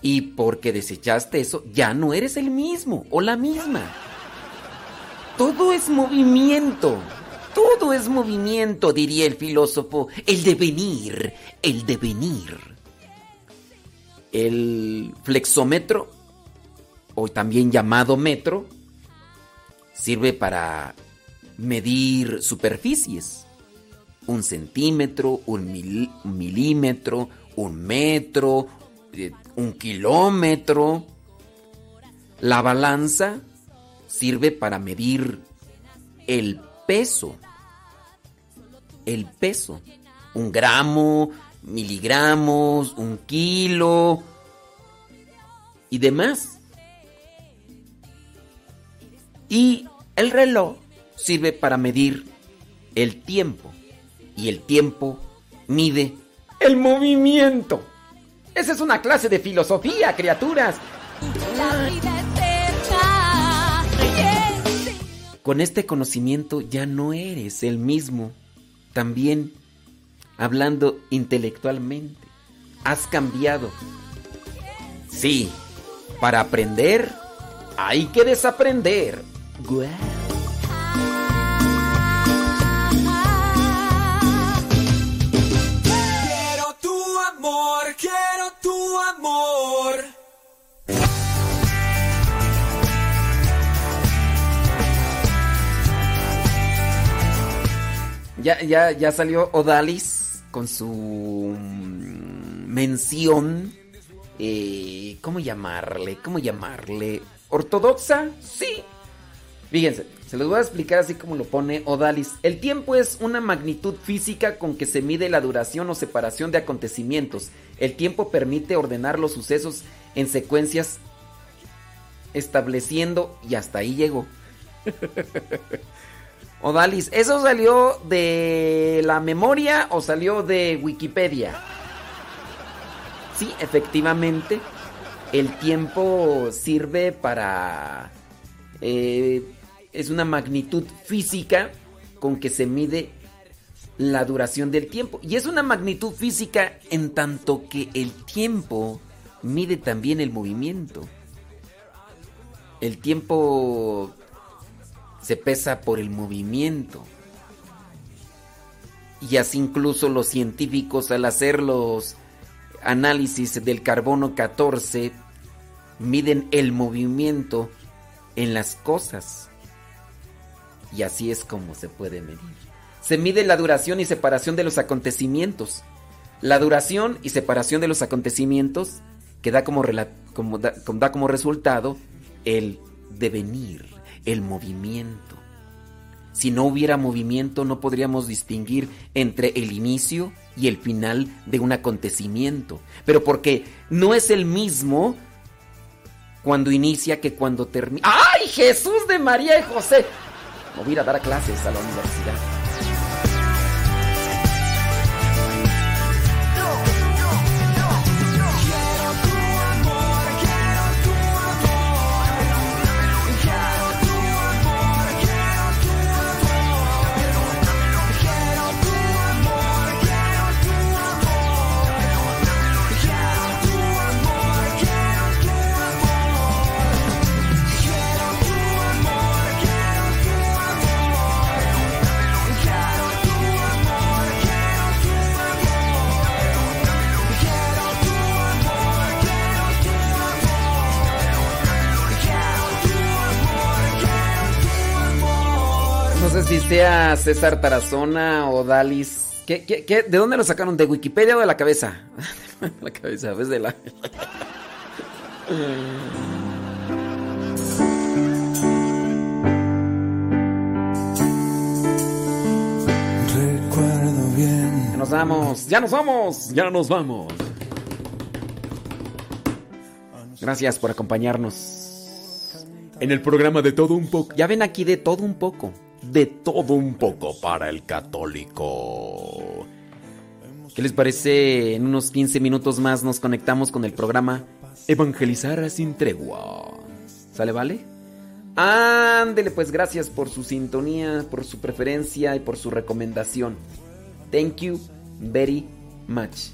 Y porque desechaste eso, ya no eres el mismo o la misma. Todo es movimiento. Todo es movimiento, diría el filósofo. El devenir, el devenir. El flexómetro, o también llamado metro, sirve para medir superficies. Un centímetro, un mil- milímetro, un metro, eh, un kilómetro. La balanza sirve para medir el peso. El peso. Un gramo, miligramos, un kilo y demás. Y el reloj sirve para medir el tiempo. Y el tiempo mide el movimiento. Esa es una clase de filosofía, criaturas. La vida eterna. ¿Quién Con este conocimiento ya no eres el mismo. También, hablando intelectualmente, has cambiado. Sí, para aprender hay que desaprender. Guau. Ya, ya, ya salió Odalis con su mm, mención. eh, ¿Cómo llamarle? ¿Cómo llamarle? ¿Ortodoxa? Sí. Fíjense, Se los voy a explicar así como lo pone Odalis. El tiempo es una magnitud física con que se mide la duración o separación de acontecimientos. El tiempo permite ordenar los sucesos en secuencias estableciendo y hasta ahí llegó. [LAUGHS] Odalis, ¿eso salió de la memoria o salió de Wikipedia? Sí, efectivamente, el tiempo sirve para... Eh, es una magnitud física con que se mide la duración del tiempo. Y es una magnitud física en tanto que el tiempo mide también el movimiento. El tiempo se pesa por el movimiento. Y así incluso los científicos al hacer los análisis del carbono 14 miden el movimiento en las cosas. Y así es como se puede medir. Se mide la duración y separación de los acontecimientos. La duración y separación de los acontecimientos que da como, como, da, da como resultado el devenir, el movimiento. Si no hubiera movimiento no podríamos distinguir entre el inicio y el final de un acontecimiento. Pero porque no es el mismo cuando inicia que cuando termina. ¡Ay, Jesús de María y José! o ir a dar clases a la universidad. Sea César Tarazona o Dalis. ¿Qué, qué, qué? de dónde lo sacaron? ¿De Wikipedia o de la cabeza? [LAUGHS] la cabeza, ves de la. Recuerdo bien. Ya nos vamos, ya nos vamos, ya nos vamos. Gracias por acompañarnos en el programa de todo un poco. Ya ven aquí de todo un poco de todo un poco para el católico. ¿Qué les parece? En unos 15 minutos más nos conectamos con el programa Evangelizar sin tregua. ¿Sale, vale? Ándele, pues gracias por su sintonía, por su preferencia y por su recomendación. Thank you very much.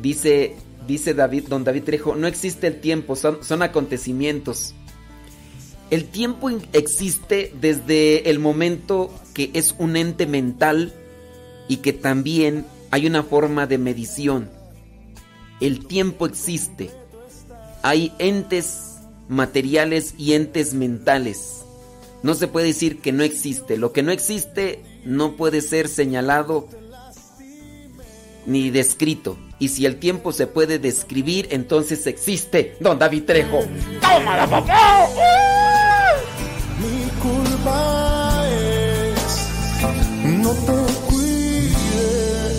Dice, dice David, don David Trejo, no existe el tiempo, son, son acontecimientos. El tiempo existe desde el momento que es un ente mental y que también hay una forma de medición. El tiempo existe. Hay entes materiales y entes mentales. No se puede decir que no existe. Lo que no existe no puede ser señalado ni descrito. Y si el tiempo se puede describir, entonces existe. Don David Trejo. ¡Tómala, papá! culpa no te cuide,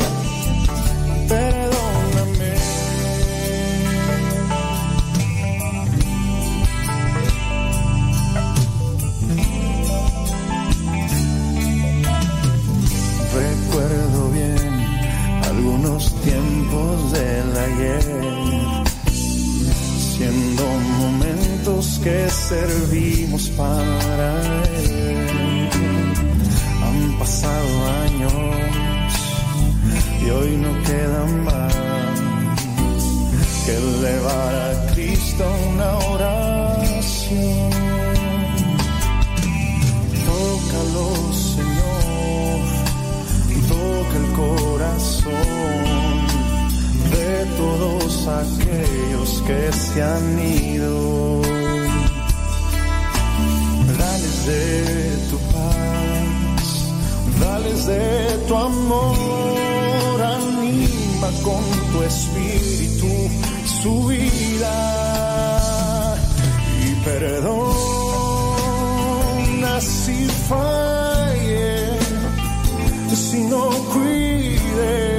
perdóname. Recuerdo bien algunos tiempos del ayer, siendo momentos que servimos para pasado años y hoy no queda más que elevar a Cristo una oración. Tócalo, Señor, toca el corazón de todos aquellos que se han ido. Dales de tu Dales de tu amor, anima con tu espíritu su vida y perdona si falle, si no cuida.